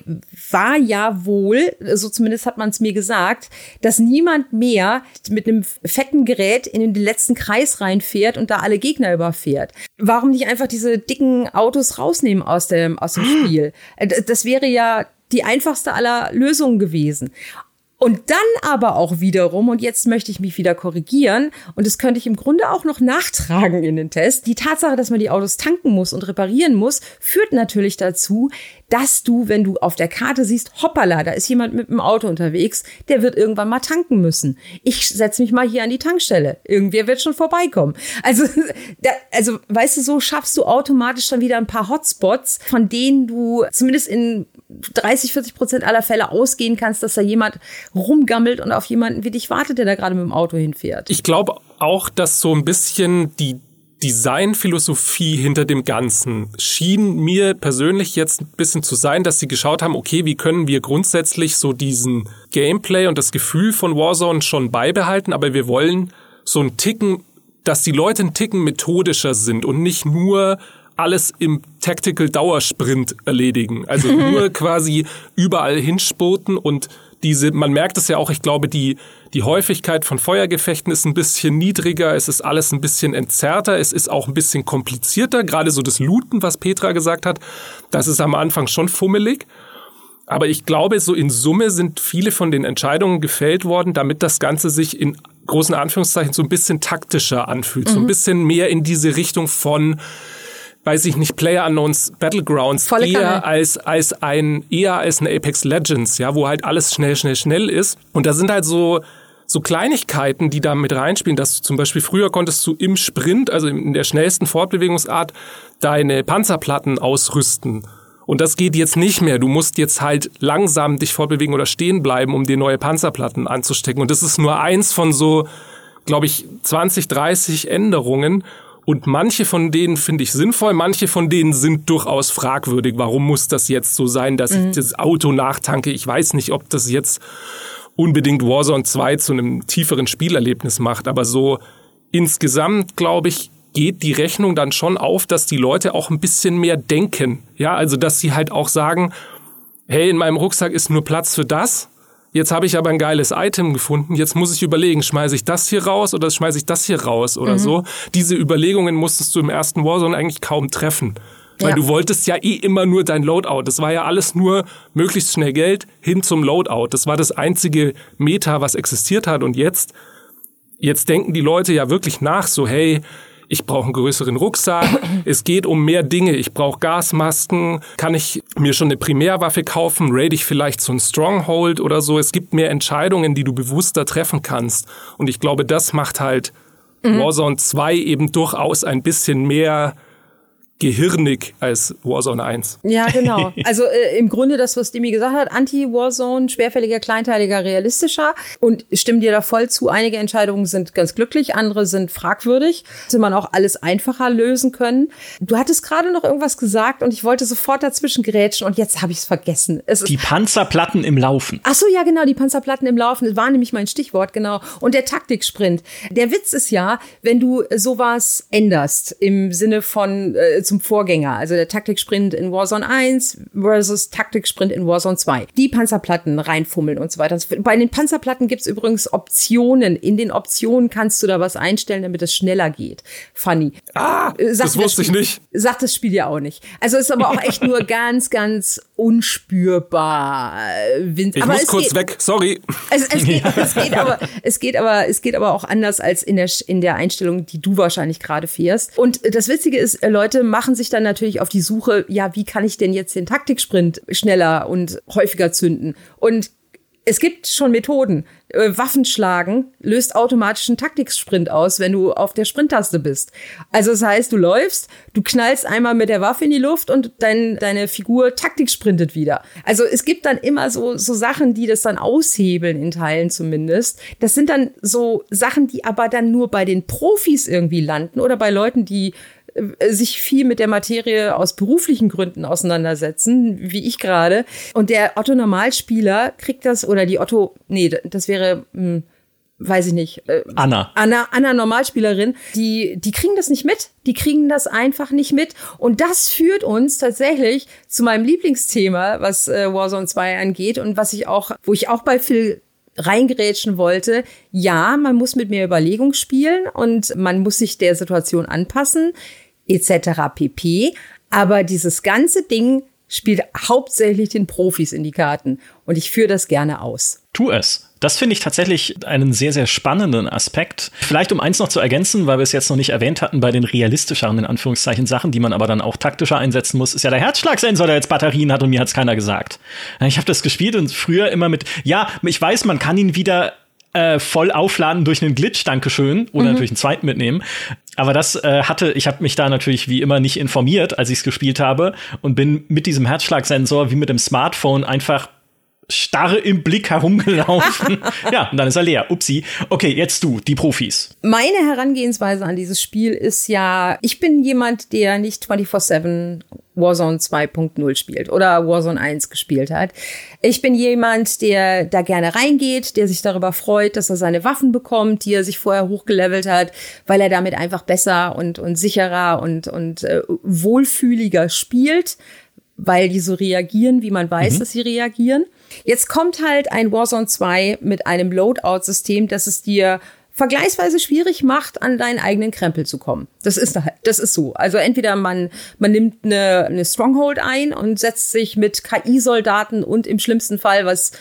war ja wohl, so zumindest hat man es mir gesagt, dass niemand mehr mit einem fetten Gerät in den letzten Kreis reinfährt und da alle Gegner überfährt. Warum nicht einfach diese dicken Autos rausnehmen aus dem, aus dem Spiel? Äh, das wäre ja die einfachste aller Lösungen gewesen. Und dann aber auch wiederum, und jetzt möchte ich mich wieder korrigieren, und das könnte ich im Grunde auch noch nachtragen in den Test, die Tatsache, dass man die Autos tanken muss und reparieren muss, führt natürlich dazu, dass du, wenn du auf der Karte siehst, hoppala, da ist jemand mit dem Auto unterwegs, der wird irgendwann mal tanken müssen. Ich setze mich mal hier an die Tankstelle. Irgendwer wird schon vorbeikommen. Also, da, also, weißt du, so schaffst du automatisch dann wieder ein paar Hotspots, von denen du zumindest in 30, 40 Prozent aller Fälle ausgehen kannst, dass da jemand rumgammelt und auf jemanden wie dich wartet, der da gerade mit dem Auto hinfährt. Ich glaube auch, dass so ein bisschen die Designphilosophie hinter dem Ganzen schien mir persönlich jetzt ein bisschen zu sein, dass sie geschaut haben, okay, wie können wir grundsätzlich so diesen Gameplay und das Gefühl von Warzone schon beibehalten, aber wir wollen so einen Ticken, dass die Leute einen Ticken methodischer sind und nicht nur alles im Tactical Dauersprint erledigen. Also nur quasi überall hinspurten und diese, man merkt es ja auch, ich glaube, die, die Häufigkeit von Feuergefechten ist ein bisschen niedriger, es ist alles ein bisschen entzerrter, es ist auch ein bisschen komplizierter, gerade so das Looten, was Petra gesagt hat, das ist am Anfang schon fummelig. Aber ich glaube, so in Summe sind viele von den Entscheidungen gefällt worden, damit das Ganze sich in großen Anführungszeichen so ein bisschen taktischer anfühlt, mhm. so ein mhm. bisschen mehr in diese Richtung von weiß ich nicht, Player Unknowns Battlegrounds Volle eher Kanne. als, als ein, eher als eine Apex Legends, ja, wo halt alles schnell, schnell, schnell ist. Und da sind halt so, so Kleinigkeiten, die da mit reinspielen, dass du zum Beispiel früher konntest du im Sprint, also in der schnellsten Fortbewegungsart, deine Panzerplatten ausrüsten. Und das geht jetzt nicht mehr. Du musst jetzt halt langsam dich fortbewegen oder stehen bleiben, um dir neue Panzerplatten anzustecken. Und das ist nur eins von so, glaube ich, 20, 30 Änderungen. Und manche von denen finde ich sinnvoll, manche von denen sind durchaus fragwürdig. Warum muss das jetzt so sein, dass mhm. ich das Auto nachtanke? Ich weiß nicht, ob das jetzt unbedingt Warzone 2 zu einem tieferen Spielerlebnis macht, aber so insgesamt, glaube ich, geht die Rechnung dann schon auf, dass die Leute auch ein bisschen mehr denken. Ja, also dass sie halt auch sagen, hey, in meinem Rucksack ist nur Platz für das Jetzt habe ich aber ein geiles Item gefunden. Jetzt muss ich überlegen, schmeiße ich das hier raus oder schmeiße ich das hier raus oder mhm. so. Diese Überlegungen musstest du im ersten Warzone eigentlich kaum treffen. Weil ja. du wolltest ja eh immer nur dein Loadout. Das war ja alles nur möglichst schnell Geld hin zum Loadout. Das war das einzige Meta, was existiert hat. Und jetzt, jetzt denken die Leute ja wirklich nach, so, hey, ich brauche einen größeren Rucksack, es geht um mehr Dinge, ich brauche Gasmasken, kann ich mir schon eine Primärwaffe kaufen, raid ich vielleicht so ein Stronghold oder so. Es gibt mehr Entscheidungen, die du bewusster treffen kannst. Und ich glaube, das macht halt mhm. Warzone 2 eben durchaus ein bisschen mehr gehirnig als Warzone 1. Ja, genau. Also äh, im Grunde das, was Demi gesagt hat, Anti-Warzone, schwerfälliger, kleinteiliger, realistischer. Und ich stimme dir da voll zu. Einige Entscheidungen sind ganz glücklich, andere sind fragwürdig. Hätte man auch alles einfacher lösen können. Du hattest gerade noch irgendwas gesagt und ich wollte sofort dazwischen gerätschen und jetzt habe ich es vergessen. die Panzerplatten im Laufen. Ach so, ja, genau, die Panzerplatten im Laufen. Das war nämlich mein Stichwort, genau. Und der Taktiksprint. Der Witz ist ja, wenn du sowas änderst im Sinne von äh, zum Vorgänger, also der Taktiksprint in Warzone 1 versus Taktiksprint in Warzone 2. Die Panzerplatten reinfummeln und so weiter. Bei den Panzerplatten gibt's übrigens Optionen. In den Optionen kannst du da was einstellen, damit es schneller geht. Funny. Ah, äh, sagt das wusste das ich nicht. Sagt das Spiel ja auch nicht. Also ist aber auch echt nur ganz, ganz unspürbar. Ich aber muss kurz geht, weg, sorry. Es, es, geht, es, geht, aber, es geht aber, es geht aber auch anders als in der, in der Einstellung, die du wahrscheinlich gerade fährst. Und das Witzige ist, Leute machen machen sich dann natürlich auf die Suche, ja, wie kann ich denn jetzt den Taktiksprint schneller und häufiger zünden? Und es gibt schon Methoden. Äh, Waffen schlagen löst automatisch einen Taktiksprint aus, wenn du auf der Sprinttaste bist. Also das heißt, du läufst, du knallst einmal mit der Waffe in die Luft und dein, deine Figur taktiksprintet wieder. Also es gibt dann immer so, so Sachen, die das dann aushebeln, in Teilen zumindest. Das sind dann so Sachen, die aber dann nur bei den Profis irgendwie landen oder bei Leuten, die sich viel mit der Materie aus beruflichen Gründen auseinandersetzen, wie ich gerade. Und der Otto Normalspieler kriegt das, oder die Otto, nee, das wäre, hm, weiß ich nicht. Äh, Anna. Anna, Anna Normalspielerin, die, die kriegen das nicht mit. Die kriegen das einfach nicht mit. Und das führt uns tatsächlich zu meinem Lieblingsthema, was äh, Warzone 2 angeht und was ich auch, wo ich auch bei Phil reingerätschen wollte. Ja, man muss mit mehr Überlegung spielen und man muss sich der Situation anpassen etc. pp. Aber dieses ganze Ding spielt hauptsächlich den Profis in die Karten und ich führe das gerne aus. Tu es. Das finde ich tatsächlich einen sehr, sehr spannenden Aspekt. Vielleicht um eins noch zu ergänzen, weil wir es jetzt noch nicht erwähnt hatten, bei den realistischeren, in Anführungszeichen, Sachen, die man aber dann auch taktischer einsetzen muss, ist ja der Herzschlagsensor, der jetzt Batterien hat und mir hat es keiner gesagt. Ich habe das gespielt und früher immer mit, ja, ich weiß, man kann ihn wieder äh, voll aufladen durch einen Glitch, Dankeschön, oder mhm. natürlich einen zweiten mitnehmen. Aber das äh, hatte, ich habe mich da natürlich wie immer nicht informiert, als ich es gespielt habe und bin mit diesem Herzschlagsensor wie mit dem Smartphone einfach starre im Blick herumgelaufen. ja, und dann ist er leer. Upsi. Okay, jetzt du, die Profis. Meine Herangehensweise an dieses Spiel ist ja, ich bin jemand, der nicht 24-7 Warzone 2.0 spielt oder Warzone 1 gespielt hat. Ich bin jemand, der da gerne reingeht, der sich darüber freut, dass er seine Waffen bekommt, die er sich vorher hochgelevelt hat, weil er damit einfach besser und, und sicherer und, und äh, wohlfühliger spielt, weil die so reagieren, wie man weiß, mhm. dass sie reagieren. Jetzt kommt halt ein Warzone 2 mit einem Loadout-System, das es dir vergleichsweise schwierig macht, an deinen eigenen Krempel zu kommen. Das ist halt, das ist so. Also entweder man, man nimmt eine, eine Stronghold ein und setzt sich mit KI-Soldaten und im schlimmsten Fall, was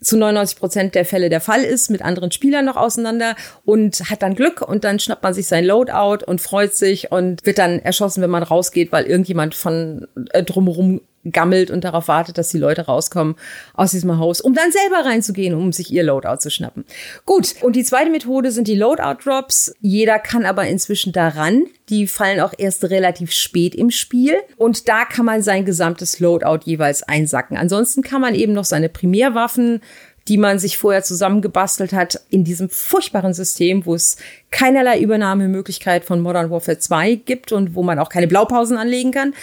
zu 99 Prozent der Fälle der Fall ist, mit anderen Spielern noch auseinander und hat dann Glück und dann schnappt man sich sein Loadout und freut sich und wird dann erschossen, wenn man rausgeht, weil irgendjemand von äh, drumherum gammelt und darauf wartet, dass die Leute rauskommen aus diesem Haus, um dann selber reinzugehen, um sich ihr Loadout zu schnappen. Gut, und die zweite Methode sind die Loadout-Drops. Jeder kann aber inzwischen daran. Die fallen auch erst relativ spät im Spiel. Und da kann man sein gesamtes Loadout jeweils einsacken. Ansonsten kann man eben noch seine Primärwaffen die man sich vorher zusammengebastelt hat in diesem furchtbaren System, wo es keinerlei Übernahmemöglichkeit von Modern Warfare 2 gibt und wo man auch keine Blaupausen anlegen kann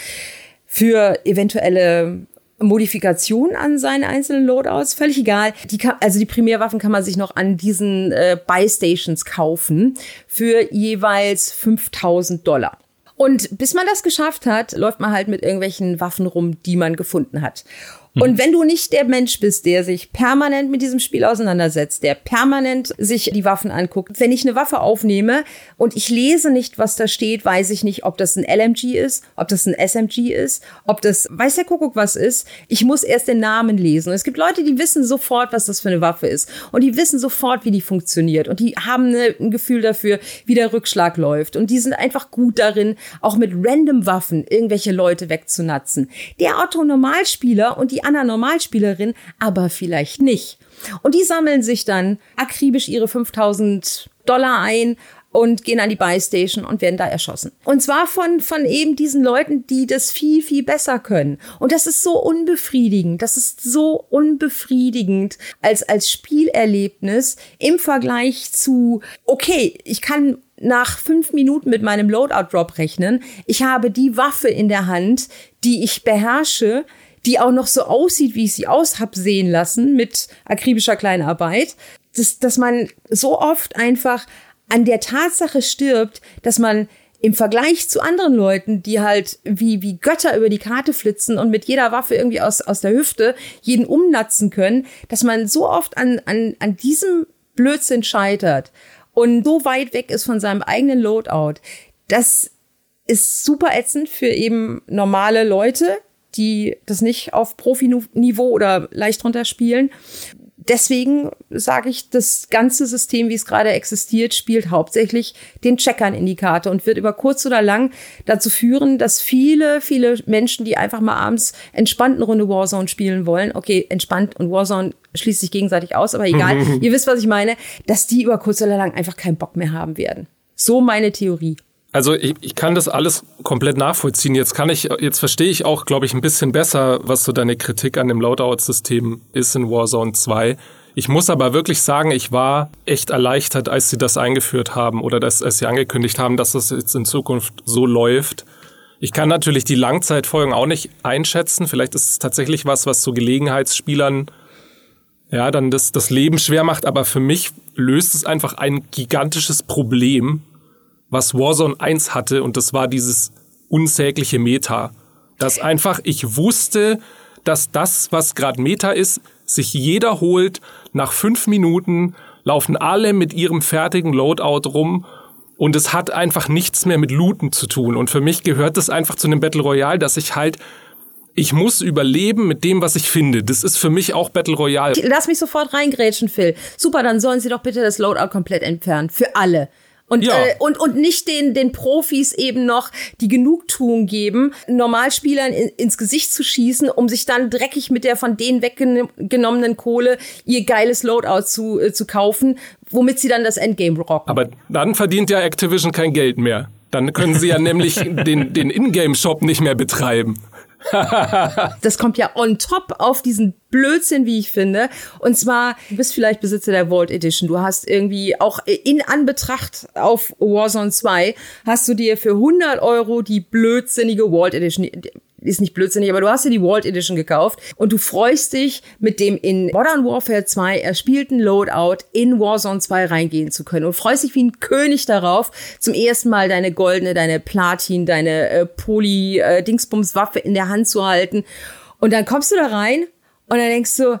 für eventuelle Modifikationen an seinen einzelnen Loadouts, völlig egal. Die kann, also die Primärwaffen kann man sich noch an diesen äh, Buy-Stations kaufen für jeweils 5000 Dollar. Und bis man das geschafft hat, läuft man halt mit irgendwelchen Waffen rum, die man gefunden hat. Und wenn du nicht der Mensch bist, der sich permanent mit diesem Spiel auseinandersetzt, der permanent sich die Waffen anguckt, wenn ich eine Waffe aufnehme und ich lese nicht, was da steht, weiß ich nicht, ob das ein LMG ist, ob das ein SMG ist, ob das weiß der Kuckuck was ist. Ich muss erst den Namen lesen. Und es gibt Leute, die wissen sofort, was das für eine Waffe ist und die wissen sofort, wie die funktioniert und die haben eine, ein Gefühl dafür, wie der Rückschlag läuft und die sind einfach gut darin, auch mit random Waffen irgendwelche Leute wegzunatzen. Der Otto Normalspieler und die Anna Normalspielerin, aber vielleicht nicht. Und die sammeln sich dann akribisch ihre 5000 Dollar ein und gehen an die Buy Station und werden da erschossen. Und zwar von, von eben diesen Leuten, die das viel, viel besser können. Und das ist so unbefriedigend. Das ist so unbefriedigend als, als Spielerlebnis im Vergleich zu, okay, ich kann nach fünf Minuten mit meinem Loadout Drop rechnen. Ich habe die Waffe in der Hand, die ich beherrsche, die auch noch so aussieht, wie ich sie aus hab sehen lassen, mit akribischer Kleinarbeit, dass, dass man so oft einfach an der Tatsache stirbt, dass man im Vergleich zu anderen Leuten, die halt wie, wie Götter über die Karte flitzen und mit jeder Waffe irgendwie aus, aus der Hüfte jeden umnatzen können, dass man so oft an, an, an diesem Blödsinn scheitert und so weit weg ist von seinem eigenen Loadout. Das ist super ätzend für eben normale Leute, die das nicht auf Profiniveau oder leicht drunter spielen. Deswegen sage ich, das ganze System, wie es gerade existiert, spielt hauptsächlich den Checkern in die Karte und wird über kurz oder lang dazu führen, dass viele, viele Menschen, die einfach mal abends entspannt eine Runde Warzone spielen wollen, okay, entspannt und Warzone schließt sich gegenseitig aus, aber egal, ihr wisst, was ich meine, dass die über kurz oder lang einfach keinen Bock mehr haben werden. So meine Theorie. Also ich, ich kann das alles komplett nachvollziehen. Jetzt kann ich, jetzt verstehe ich auch, glaube ich, ein bisschen besser, was so deine Kritik an dem Loadout-System ist in Warzone 2. Ich muss aber wirklich sagen, ich war echt erleichtert, als sie das eingeführt haben oder dass, als sie angekündigt haben, dass das jetzt in Zukunft so läuft. Ich kann natürlich die Langzeitfolgen auch nicht einschätzen. Vielleicht ist es tatsächlich was, was so Gelegenheitsspielern ja, dann das, das Leben schwer macht. Aber für mich löst es einfach ein gigantisches Problem, was Warzone 1 hatte und das war dieses unsägliche Meta. Dass einfach ich wusste, dass das, was gerade Meta ist, sich jeder holt. Nach fünf Minuten laufen alle mit ihrem fertigen Loadout rum und es hat einfach nichts mehr mit Looten zu tun. Und für mich gehört das einfach zu einem Battle Royale, dass ich halt ich muss überleben mit dem, was ich finde. Das ist für mich auch Battle Royale. Lass mich sofort reingrätschen, Phil. Super, dann sollen sie doch bitte das Loadout komplett entfernen. Für alle. Und, ja. äh, und, und nicht den, den Profis eben noch die Genugtuung geben, Normalspielern in, ins Gesicht zu schießen, um sich dann dreckig mit der von denen weggenommenen Kohle ihr geiles Loadout zu, äh, zu kaufen, womit sie dann das Endgame rocken. Aber dann verdient ja Activision kein Geld mehr. Dann können sie ja nämlich den, den Ingame-Shop nicht mehr betreiben. Das kommt ja on top auf diesen Blödsinn, wie ich finde. Und zwar, du bist vielleicht Besitzer der Vault Edition. Du hast irgendwie auch in Anbetracht auf Warzone 2 hast du dir für 100 Euro die blödsinnige Vault Edition ist nicht blödsinnig, aber du hast dir die Vault Edition gekauft und du freust dich, mit dem in Modern Warfare 2 erspielten Loadout in Warzone 2 reingehen zu können und freust dich wie ein König darauf, zum ersten Mal deine goldene, deine Platin, deine äh, Poly-Dingsbums-Waffe äh, in der Hand zu halten. Und dann kommst du da rein und dann denkst du,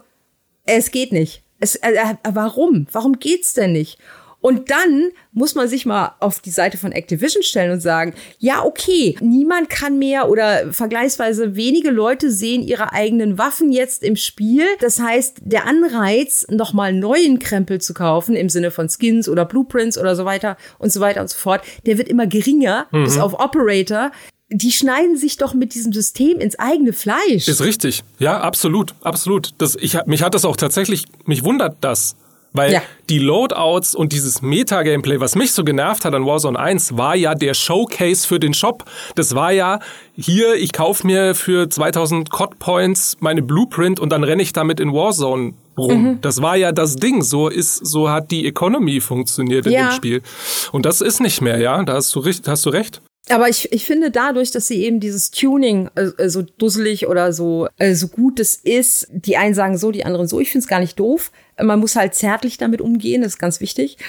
es geht nicht. Es, äh, äh warum? Warum geht's denn nicht? Und dann muss man sich mal auf die Seite von Activision stellen und sagen, ja, okay, niemand kann mehr oder vergleichsweise wenige Leute sehen ihre eigenen Waffen jetzt im Spiel. Das heißt, der Anreiz, nochmal neuen Krempel zu kaufen, im Sinne von Skins oder Blueprints oder so weiter und so weiter und so fort, der wird immer geringer, mhm. bis auf Operator die schneiden sich doch mit diesem System ins eigene Fleisch. Ist richtig. Ja, absolut, absolut. Das, ich, mich hat das auch tatsächlich, mich wundert das. Weil ja. die Loadouts und dieses Meta-Gameplay, was mich so genervt hat an Warzone 1, war ja der Showcase für den Shop. Das war ja, hier, ich kaufe mir für 2000 COD Points meine Blueprint und dann renne ich damit in Warzone rum. Mhm. Das war ja das Ding. So ist, so hat die Economy funktioniert in ja. dem Spiel. Und das ist nicht mehr, ja. Da hast du, hast du recht. Aber ich, ich finde dadurch, dass sie eben dieses Tuning äh, so dusselig oder so, äh, so gut es ist, die einen sagen so, die anderen so, ich finde es gar nicht doof. Man muss halt zärtlich damit umgehen, das ist ganz wichtig.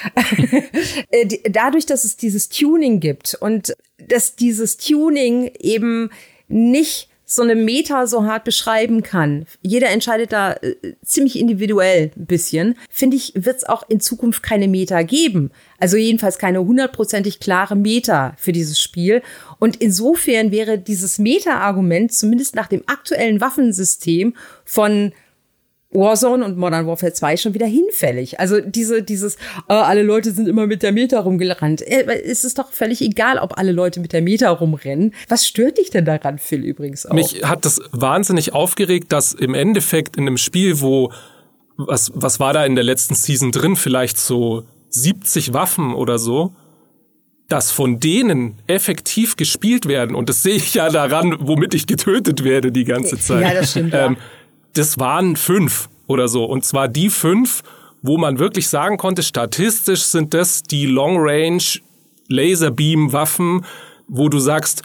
Äh, dadurch, dass es dieses Tuning gibt und dass dieses Tuning eben nicht so eine Meta so hart beschreiben kann, jeder entscheidet da äh, ziemlich individuell ein bisschen, finde ich, wird es auch in Zukunft keine Meta geben. Also jedenfalls keine hundertprozentig klare Meta für dieses Spiel. Und insofern wäre dieses Meta-Argument zumindest nach dem aktuellen Waffensystem von Warzone und Modern Warfare 2 schon wieder hinfällig. Also diese, dieses, äh, alle Leute sind immer mit der Meta rumgerannt. Äh, es ist doch völlig egal, ob alle Leute mit der Meta rumrennen. Was stört dich denn daran, Phil, übrigens auch? Mich hat das wahnsinnig aufgeregt, dass im Endeffekt in einem Spiel, wo, was, was war da in der letzten Season drin? Vielleicht so 70 Waffen oder so, dass von denen effektiv gespielt werden. Und das sehe ich ja daran, womit ich getötet werde die ganze Zeit. Ja, das stimmt. Ja. Ähm, das waren fünf oder so. Und zwar die fünf, wo man wirklich sagen konnte, statistisch sind das die Long Range Laserbeam Waffen, wo du sagst,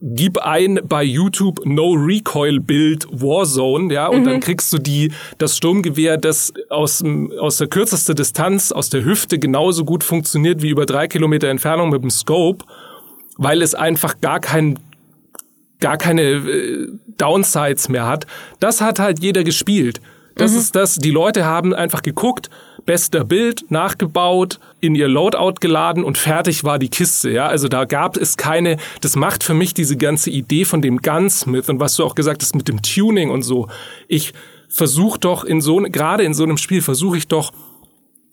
gib ein bei YouTube No Recoil Build Warzone, ja, und mhm. dann kriegst du die, das Sturmgewehr, das aus, aus der kürzester Distanz, aus der Hüfte genauso gut funktioniert wie über drei Kilometer Entfernung mit dem Scope, weil es einfach gar kein gar keine äh, Downsides mehr hat. Das hat halt jeder gespielt. Das mhm. ist das, die Leute haben einfach geguckt, bester Bild, nachgebaut, in ihr Loadout geladen und fertig war die Kiste, ja. Also da gab es keine, das macht für mich diese ganze Idee von dem Gunsmith und was du auch gesagt hast mit dem Tuning und so. Ich versuche doch in so, gerade in so einem Spiel versuche ich doch,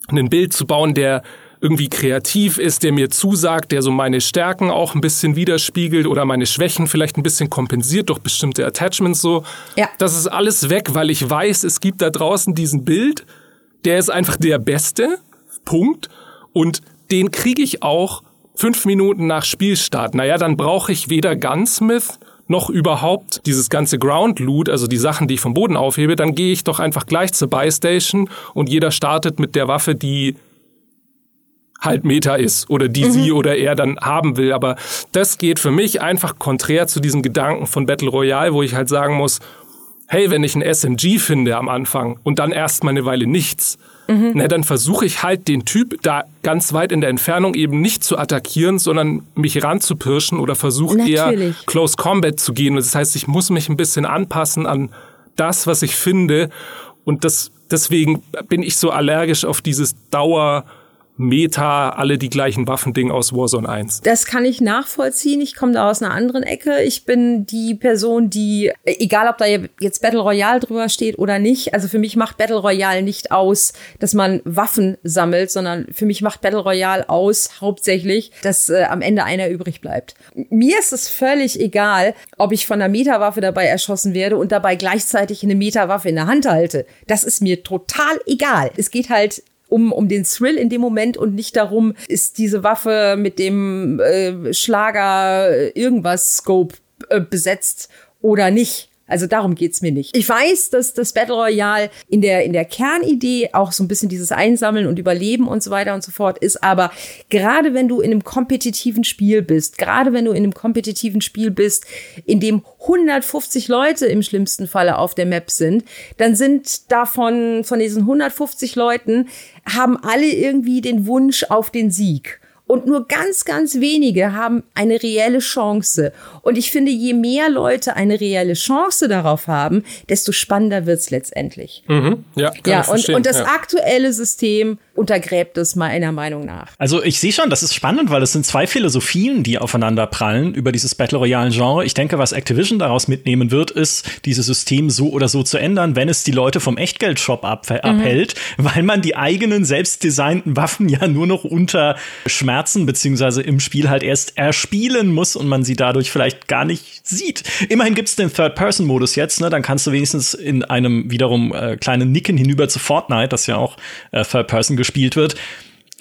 ein Bild zu bauen, der irgendwie kreativ ist, der mir zusagt, der so meine Stärken auch ein bisschen widerspiegelt oder meine Schwächen vielleicht ein bisschen kompensiert durch bestimmte Attachments so. Ja. Das ist alles weg, weil ich weiß, es gibt da draußen diesen Bild, der ist einfach der beste, Punkt. Und den kriege ich auch fünf Minuten nach Spielstart. Naja, dann brauche ich weder Gunsmith noch überhaupt dieses ganze Ground Loot, also die Sachen, die ich vom Boden aufhebe, dann gehe ich doch einfach gleich zur Buy Station und jeder startet mit der Waffe, die halt Meta ist oder die mhm. sie oder er dann haben will. Aber das geht für mich einfach konträr zu diesem Gedanken von Battle Royale, wo ich halt sagen muss, hey, wenn ich ein SMG finde am Anfang und dann erst mal eine Weile nichts, mhm. na, dann versuche ich halt den Typ da ganz weit in der Entfernung eben nicht zu attackieren, sondern mich ranzupirschen oder versuche eher Close Combat zu gehen. Das heißt, ich muss mich ein bisschen anpassen an das, was ich finde. Und das, deswegen bin ich so allergisch auf dieses Dauer- Meta, alle die gleichen Waffending aus Warzone 1. Das kann ich nachvollziehen. Ich komme da aus einer anderen Ecke. Ich bin die Person, die, egal ob da jetzt Battle Royale drüber steht oder nicht, also für mich macht Battle Royale nicht aus, dass man Waffen sammelt, sondern für mich macht Battle Royale aus hauptsächlich, dass äh, am Ende einer übrig bleibt. Mir ist es völlig egal, ob ich von einer Metawaffe dabei erschossen werde und dabei gleichzeitig eine Metawaffe in der Hand halte. Das ist mir total egal. Es geht halt um, um den Thrill in dem Moment und nicht darum, ist diese Waffe mit dem äh, Schlager äh, irgendwas Scope äh, besetzt oder nicht. Also darum geht's mir nicht. Ich weiß, dass das Battle Royale in der, in der Kernidee auch so ein bisschen dieses Einsammeln und Überleben und so weiter und so fort ist. Aber gerade wenn du in einem kompetitiven Spiel bist, gerade wenn du in einem kompetitiven Spiel bist, in dem 150 Leute im schlimmsten Falle auf der Map sind, dann sind davon, von diesen 150 Leuten, haben alle irgendwie den Wunsch auf den Sieg. Und nur ganz, ganz wenige haben eine reelle Chance. Und ich finde, je mehr Leute eine reelle Chance darauf haben, desto spannender wird's letztendlich. Mhm. Ja, ja und, und das ja. aktuelle System untergräbt es meiner Meinung nach. Also ich sehe schon, das ist spannend, weil es sind zwei Philosophien, die aufeinander prallen über dieses Battle Royale Genre. Ich denke, was Activision daraus mitnehmen wird, ist, dieses System so oder so zu ändern, wenn es die Leute vom Echtgeldshop ab mhm. abhält, weil man die eigenen selbst designten Waffen ja nur noch unter Schmerzen beziehungsweise im Spiel halt erst erspielen muss und man sie dadurch vielleicht gar nicht sieht. Immerhin gibt es den Third-Person-Modus jetzt, ne? Dann kannst du wenigstens in einem wiederum äh, kleinen Nicken hinüber zu Fortnite, das ja auch äh, Third-Person gespielt wird,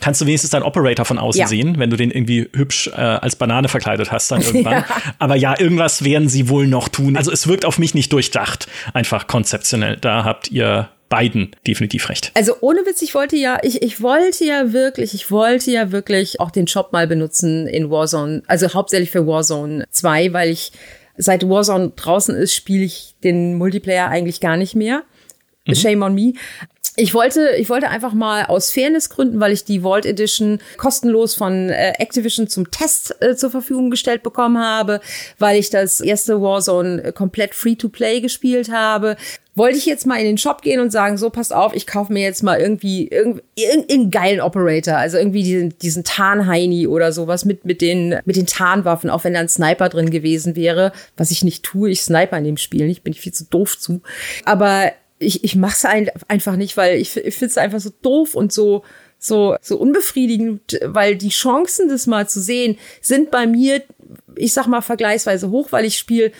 kannst du wenigstens deinen Operator von außen ja. sehen, wenn du den irgendwie hübsch äh, als Banane verkleidet hast dann irgendwann. Ja. Aber ja, irgendwas werden sie wohl noch tun. Also es wirkt auf mich nicht durchdacht, einfach konzeptionell. Da habt ihr beiden definitiv recht. Also ohne Witz, ich wollte ja, ich, ich wollte ja wirklich, ich wollte ja wirklich auch den Shop mal benutzen in Warzone, also hauptsächlich für Warzone 2, weil ich seit Warzone draußen ist, spiele ich den Multiplayer eigentlich gar nicht mehr. Mhm. Shame on me. Ich wollte, ich wollte einfach mal aus Fairnessgründen, weil ich die Vault Edition kostenlos von äh, Activision zum Test äh, zur Verfügung gestellt bekommen habe, weil ich das erste Warzone äh, komplett free to play gespielt habe, wollte ich jetzt mal in den Shop gehen und sagen, so passt auf, ich kaufe mir jetzt mal irgendwie irgendeinen geilen Operator, also irgendwie diesen, diesen Tarnheini oder sowas mit mit den mit den Tarnwaffen, auch wenn da ein Sniper drin gewesen wäre, was ich nicht tue, ich sniper in dem Spiel nicht, bin ich viel zu doof zu. Aber ich, ich mache es einfach nicht, weil ich, ich finde es einfach so doof und so, so, so unbefriedigend, weil die Chancen, das mal zu sehen, sind bei mir, ich sag mal, vergleichsweise hoch, weil ich spiele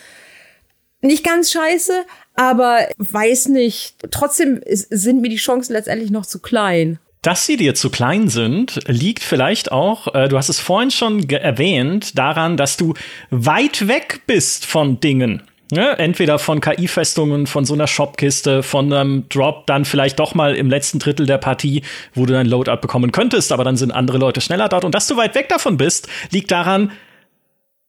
nicht ganz scheiße, aber weiß nicht. Trotzdem sind mir die Chancen letztendlich noch zu klein. Dass sie dir zu klein sind, liegt vielleicht auch, äh, du hast es vorhin schon erwähnt, daran, dass du weit weg bist von Dingen. Ne? Entweder von KI-Festungen, von so einer Shopkiste, von einem Drop, dann vielleicht doch mal im letzten Drittel der Partie, wo du dein Loadout bekommen könntest, aber dann sind andere Leute schneller dort. Und dass du weit weg davon bist, liegt daran,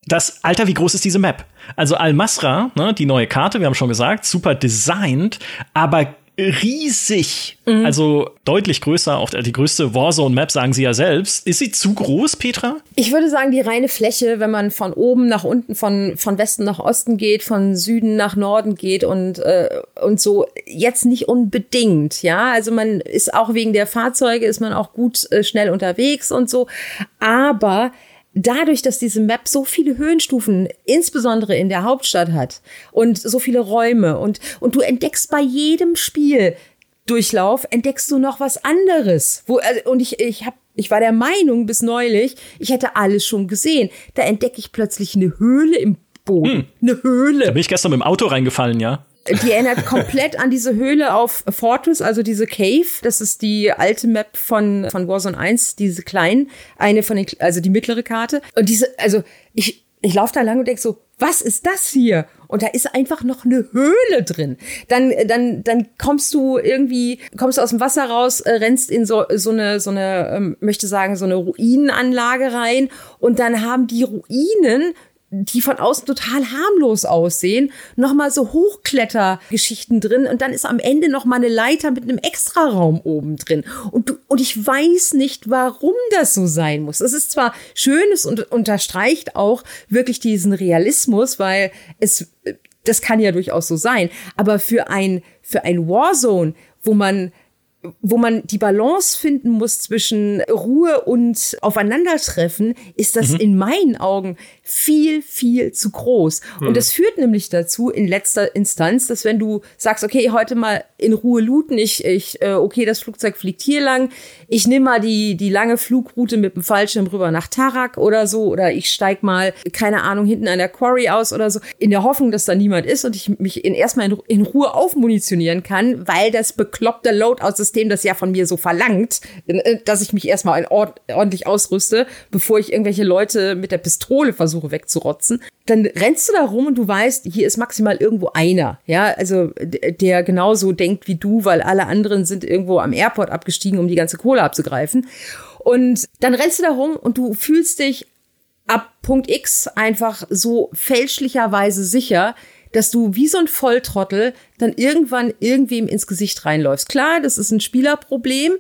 dass, Alter, wie groß ist diese Map? Also Al-Masra, ne, die neue Karte, wir haben schon gesagt, super designt, aber riesig. Mhm. Also deutlich größer, auch die größte Warzone-Map, sagen sie ja selbst. Ist sie zu groß, Petra? Ich würde sagen, die reine Fläche, wenn man von oben nach unten, von, von Westen nach Osten geht, von Süden nach Norden geht und, äh, und so, jetzt nicht unbedingt, ja. Also man ist auch wegen der Fahrzeuge, ist man auch gut äh, schnell unterwegs und so. Aber dadurch, dass diese Map so viele Höhenstufen, insbesondere in der Hauptstadt hat und so viele Räume und, und du entdeckst bei jedem Spiel Durchlauf, entdeckst du noch was anderes. Wo, also, und ich, ich hab, ich war der Meinung bis neulich, ich hätte alles schon gesehen. Da entdecke ich plötzlich eine Höhle im Boden. Hm. Eine Höhle. Da bin ich gestern mit dem Auto reingefallen, ja. Die erinnert komplett an diese Höhle auf Fortress, also diese Cave. Das ist die alte Map von, von Warzone 1, diese kleinen, eine von den, also die mittlere Karte. Und diese, also ich, ich laufe da lang und denk so, was ist das hier? Und da ist einfach noch eine Höhle drin. Dann, dann, dann kommst du irgendwie, kommst du aus dem Wasser raus, äh, rennst in so, so eine, so eine, ähm, möchte sagen, so eine Ruinenanlage rein und dann haben die Ruinen die von außen total harmlos aussehen, nochmal so Hochklettergeschichten drin und dann ist am Ende nochmal eine Leiter mit einem Extraraum oben drin. Und, du, und ich weiß nicht, warum das so sein muss. Es ist zwar schön, es unterstreicht auch wirklich diesen Realismus, weil es, das kann ja durchaus so sein, aber für ein, für ein Warzone, wo man wo man die Balance finden muss zwischen Ruhe und Aufeinandertreffen, ist das mhm. in meinen Augen viel, viel zu groß. Mhm. Und das führt nämlich dazu in letzter Instanz, dass wenn du sagst, okay, heute mal in Ruhe looten, ich, ich, äh, okay, das Flugzeug fliegt hier lang, ich nehme mal die, die lange Flugroute mit dem Fallschirm rüber nach Tarak oder so, oder ich steig mal, keine Ahnung, hinten an der Quarry aus oder so, in der Hoffnung, dass da niemand ist und ich mich in, erstmal in, in Ruhe aufmunitionieren kann, weil das bekloppte Loadout-System das ja von mir so verlangt, äh, dass ich mich erstmal ordentlich ausrüste, bevor ich irgendwelche Leute mit der Pistole versuche versuche wegzurotzen, dann rennst du da rum und du weißt, hier ist maximal irgendwo einer, ja, also der genauso denkt wie du, weil alle anderen sind irgendwo am Airport abgestiegen, um die ganze Kohle abzugreifen. Und dann rennst du da rum und du fühlst dich ab Punkt X einfach so fälschlicherweise sicher, dass du wie so ein Volltrottel dann irgendwann irgendwem ins Gesicht reinläufst. Klar, das ist ein Spielerproblem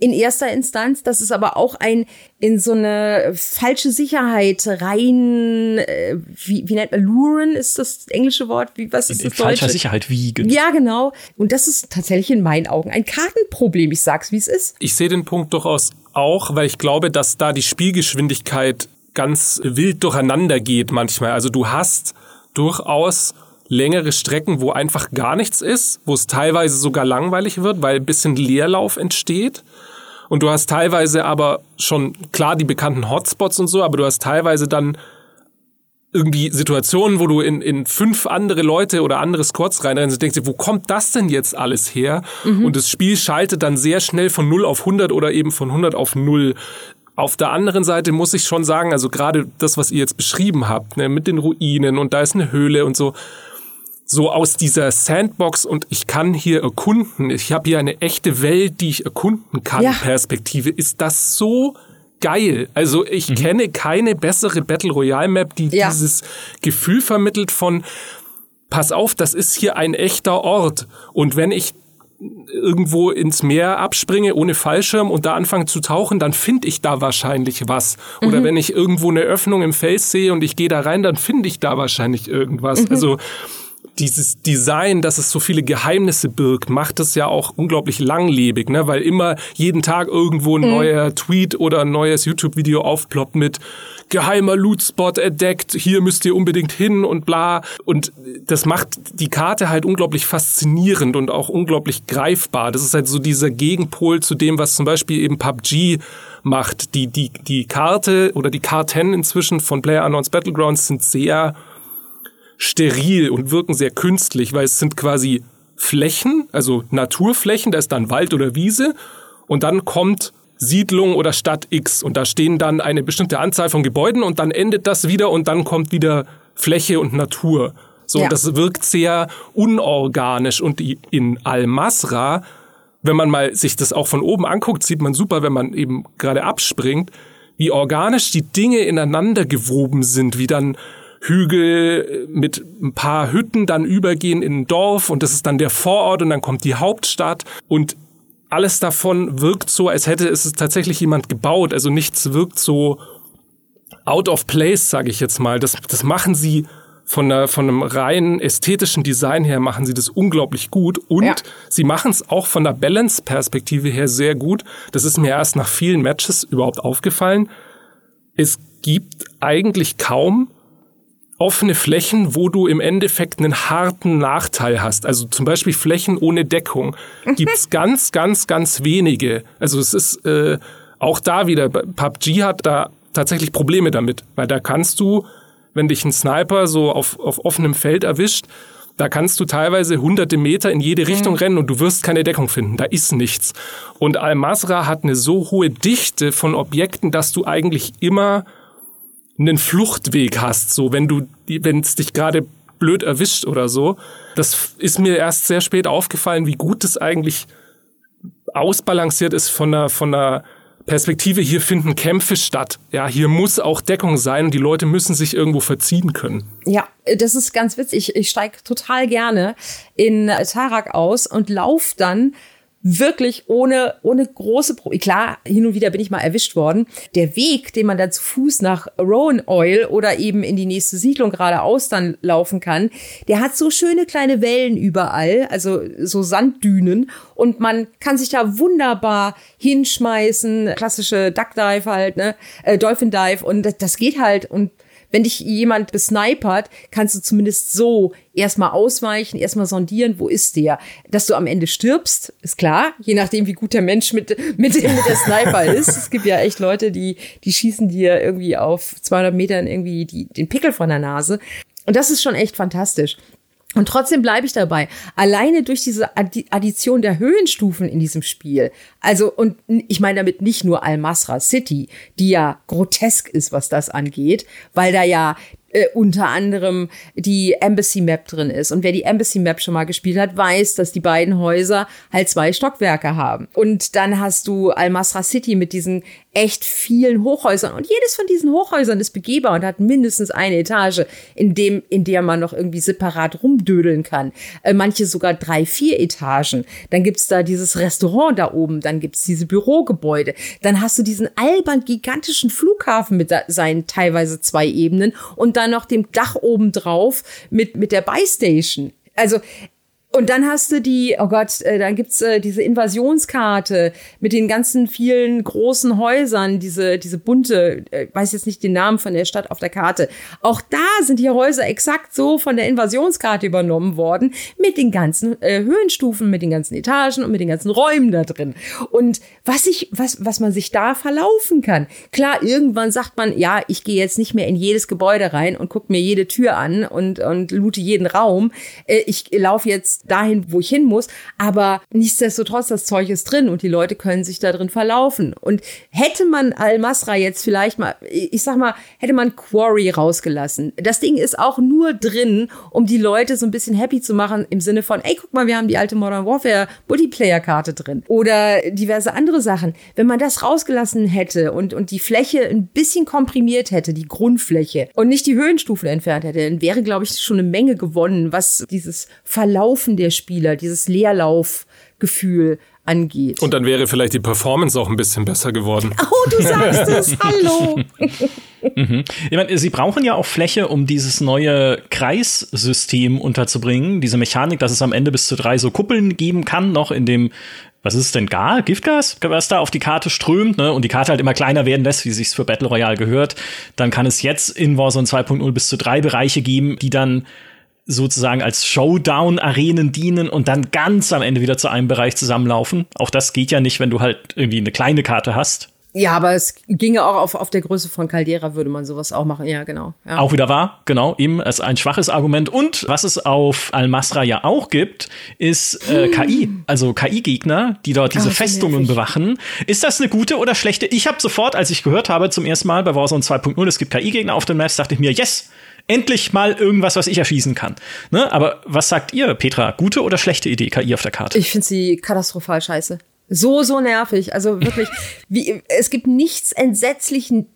in erster Instanz. Das ist aber auch ein in so eine falsche Sicherheit rein, äh, wie, wie nennt man, luren ist das englische Wort, wie, was ist in, das in deutsche? Falscher Sicherheit wiegen. Ja, genau. Und das ist tatsächlich in meinen Augen ein Kartenproblem. Ich sag's, wie es ist. Ich sehe den Punkt durchaus auch, weil ich glaube, dass da die Spielgeschwindigkeit ganz wild durcheinander geht manchmal. Also du hast durchaus längere Strecken, wo einfach gar nichts ist, wo es teilweise sogar langweilig wird, weil ein bisschen Leerlauf entsteht. Und du hast teilweise aber schon, klar, die bekannten Hotspots und so, aber du hast teilweise dann irgendwie Situationen, wo du in, in fünf andere Leute oder andere Squads reinrennst und denkst, wo kommt das denn jetzt alles her? Mhm. Und das Spiel schaltet dann sehr schnell von 0 auf 100 oder eben von 100 auf 0. Auf der anderen Seite muss ich schon sagen, also gerade das, was ihr jetzt beschrieben habt, ne, mit den Ruinen und da ist eine Höhle und so, so aus dieser Sandbox und ich kann hier erkunden, ich habe hier eine echte Welt, die ich erkunden kann, ja. Perspektive, ist das so geil. Also ich mhm. kenne keine bessere Battle Royale Map, die ja. dieses Gefühl vermittelt von, pass auf, das ist hier ein echter Ort. Und wenn ich irgendwo ins Meer abspringe ohne Fallschirm und da anfange zu tauchen, dann finde ich da wahrscheinlich was. Oder mhm. wenn ich irgendwo eine Öffnung im Fels sehe und ich gehe da rein, dann finde ich da wahrscheinlich irgendwas. Mhm. Also dieses Design, dass es so viele Geheimnisse birgt, macht es ja auch unglaublich langlebig, ne? weil immer jeden Tag irgendwo ein mhm. neuer Tweet oder ein neues YouTube-Video aufploppt mit geheimer Loot-Spot entdeckt, hier müsst ihr unbedingt hin und bla. Und das macht die Karte halt unglaublich faszinierend und auch unglaublich greifbar. Das ist halt so dieser Gegenpol zu dem, was zum Beispiel eben PUBG macht. Die, die, die Karte oder die Karten inzwischen von PlayerUnknown's Battlegrounds sind sehr steril und wirken sehr künstlich, weil es sind quasi Flächen, also Naturflächen, da ist dann Wald oder Wiese und dann kommt Siedlung oder Stadt X und da stehen dann eine bestimmte Anzahl von Gebäuden und dann endet das wieder und dann kommt wieder Fläche und Natur. So, ja. das wirkt sehr unorganisch und in Al-Masra, wenn man mal sich das auch von oben anguckt, sieht man super, wenn man eben gerade abspringt, wie organisch die Dinge ineinander gewoben sind, wie dann Hügel mit ein paar Hütten dann übergehen in ein Dorf und das ist dann der Vorort und dann kommt die Hauptstadt und alles davon wirkt so, als hätte es tatsächlich jemand gebaut. Also nichts wirkt so out of place, sage ich jetzt mal. Das, das machen sie von, einer, von einem rein ästhetischen Design her machen sie das unglaublich gut und ja. sie machen es auch von der Balance-Perspektive her sehr gut. Das ist mir erst nach vielen Matches überhaupt aufgefallen. Es gibt eigentlich kaum offene Flächen, wo du im Endeffekt einen harten Nachteil hast. Also zum Beispiel Flächen ohne Deckung gibt's ganz, ganz, ganz wenige. Also es ist äh, auch da wieder, PUBG hat da tatsächlich Probleme damit, weil da kannst du, wenn dich ein Sniper so auf, auf offenem Feld erwischt, da kannst du teilweise hunderte Meter in jede Richtung mhm. rennen und du wirst keine Deckung finden. Da ist nichts. Und Al-Masra hat eine so hohe Dichte von Objekten, dass du eigentlich immer einen Fluchtweg hast, so wenn du, wenn es dich gerade blöd erwischt oder so. Das ist mir erst sehr spät aufgefallen, wie gut das eigentlich ausbalanciert ist von der, von der Perspektive. Hier finden Kämpfe statt. Ja, hier muss auch Deckung sein und die Leute müssen sich irgendwo verziehen können. Ja, das ist ganz witzig. Ich steige total gerne in Tarak aus und lauf dann wirklich ohne, ohne große Probleme. Klar, hin und wieder bin ich mal erwischt worden. Der Weg, den man dann zu Fuß nach Rowan Oil oder eben in die nächste Siedlung geradeaus dann laufen kann, der hat so schöne kleine Wellen überall, also so Sanddünen und man kann sich da wunderbar hinschmeißen, klassische Duck Dive halt, ne, äh, Dolphin Dive und das, das geht halt und wenn dich jemand besnipert, kannst du zumindest so erstmal ausweichen, erstmal sondieren, wo ist der? Dass du am Ende stirbst, ist klar, je nachdem, wie gut der Mensch mit, mit, mit der Sniper ist. Es gibt ja echt Leute, die, die schießen dir irgendwie auf 200 Metern irgendwie die, den Pickel von der Nase. Und das ist schon echt fantastisch. Und trotzdem bleibe ich dabei. Alleine durch diese Addition der Höhenstufen in diesem Spiel. Also, und ich meine damit nicht nur Al-Masra City, die ja grotesk ist, was das angeht, weil da ja äh, unter anderem die Embassy Map drin ist. Und wer die Embassy Map schon mal gespielt hat, weiß, dass die beiden Häuser halt zwei Stockwerke haben. Und dann hast du Al-Masra City mit diesen echt vielen Hochhäusern. Und jedes von diesen Hochhäusern ist begehbar und hat mindestens eine Etage, in dem, in der man noch irgendwie separat rumdödeln kann. Äh, manche sogar drei, vier Etagen. Dann gibt's da dieses Restaurant da oben, dann gibt's diese Bürogebäude. Dann hast du diesen albern gigantischen Flughafen mit seinen teilweise zwei Ebenen und dann noch dem Dach oben drauf mit, mit der Buy Station. Also und dann hast du die, oh Gott, äh, dann gibt's äh, diese Invasionskarte mit den ganzen vielen großen Häusern, diese, diese bunte, äh, weiß jetzt nicht den Namen von der Stadt auf der Karte. Auch da sind die Häuser exakt so von der Invasionskarte übernommen worden, mit den ganzen äh, Höhenstufen, mit den ganzen Etagen und mit den ganzen Räumen da drin. Und was ich, was, was man sich da verlaufen kann. Klar, irgendwann sagt man, ja, ich gehe jetzt nicht mehr in jedes Gebäude rein und gucke mir jede Tür an und, und loote jeden Raum. Äh, ich laufe jetzt dahin, wo ich hin muss. Aber nichtsdestotrotz, das Zeug ist drin und die Leute können sich da drin verlaufen. Und hätte man Al-Masra jetzt vielleicht mal, ich sag mal, hätte man Quarry rausgelassen. Das Ding ist auch nur drin, um die Leute so ein bisschen happy zu machen im Sinne von, ey, guck mal, wir haben die alte Modern Warfare Multiplayer-Karte drin. Oder diverse andere Sachen. Wenn man das rausgelassen hätte und, und die Fläche ein bisschen komprimiert hätte, die Grundfläche, und nicht die Höhenstufen entfernt hätte, dann wäre, glaube ich, schon eine Menge gewonnen, was dieses Verlaufen der Spieler, dieses Leerlauf Spielgefühl angeht. Und dann wäre vielleicht die Performance auch ein bisschen besser geworden. Oh, du sagst es, hallo. mhm. Ich meine, sie brauchen ja auch Fläche, um dieses neue Kreissystem unterzubringen. Diese Mechanik, dass es am Ende bis zu drei so Kuppeln geben kann, noch in dem was ist es denn, Gar? Giftgas, was da auf die Karte strömt, ne? Und die Karte halt immer kleiner werden lässt, wie sich's für Battle Royale gehört. Dann kann es jetzt in Warzone 2.0 bis zu drei Bereiche geben, die dann sozusagen als Showdown-Arenen dienen und dann ganz am Ende wieder zu einem Bereich zusammenlaufen. Auch das geht ja nicht, wenn du halt irgendwie eine kleine Karte hast. Ja, aber es ginge auch auf, auf der Größe von Caldera, würde man sowas auch machen. Ja, genau. Ja. Auch wieder wahr, genau, eben als ein schwaches Argument. Und was es auf Al-Masra ja auch gibt, ist äh, KI, also KI-Gegner, die dort diese Ach, Festungen bewachen. Ist das eine gute oder schlechte? Ich habe sofort, als ich gehört habe zum ersten Mal bei Warzone 2.0, es gibt KI-Gegner auf den Maps, dachte ich mir, yes, endlich mal irgendwas, was ich erschießen kann. Ne? Aber was sagt ihr, Petra? Gute oder schlechte Idee, KI auf der Karte? Ich finde sie katastrophal scheiße. So, so nervig. Also wirklich, wie, es gibt nichts entsetzlichen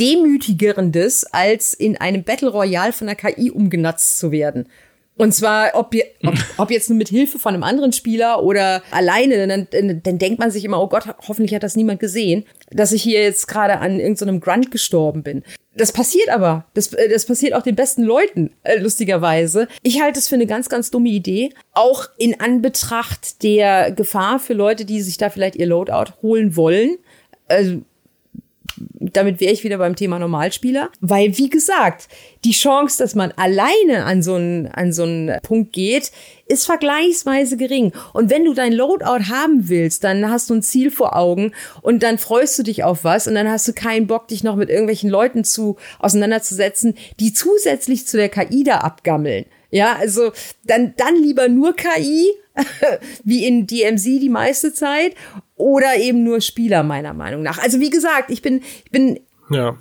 demütigerendes, als in einem Battle Royale von der KI umgenutzt zu werden. Und zwar, ob, ob, ob jetzt nur mit Hilfe von einem anderen Spieler oder alleine, dann, dann denkt man sich immer, oh Gott, hoffentlich hat das niemand gesehen, dass ich hier jetzt gerade an irgendeinem so Grunt gestorben bin. Das passiert aber. Das, äh, das passiert auch den besten Leuten, äh, lustigerweise. Ich halte es für eine ganz, ganz dumme Idee. Auch in Anbetracht der Gefahr für Leute, die sich da vielleicht ihr Loadout holen wollen. Also, damit wäre ich wieder beim Thema Normalspieler. Weil, wie gesagt, die Chance, dass man alleine an so einen, an so einen Punkt geht, ist vergleichsweise gering. Und wenn du dein Loadout haben willst, dann hast du ein Ziel vor Augen und dann freust du dich auf was und dann hast du keinen Bock, dich noch mit irgendwelchen Leuten zu auseinanderzusetzen, die zusätzlich zu der KI da abgammeln. Ja, also dann, dann lieber nur KI, wie in DMZ die meiste Zeit, oder eben nur Spieler, meiner Meinung nach. Also wie gesagt, ich bin, ich bin ja.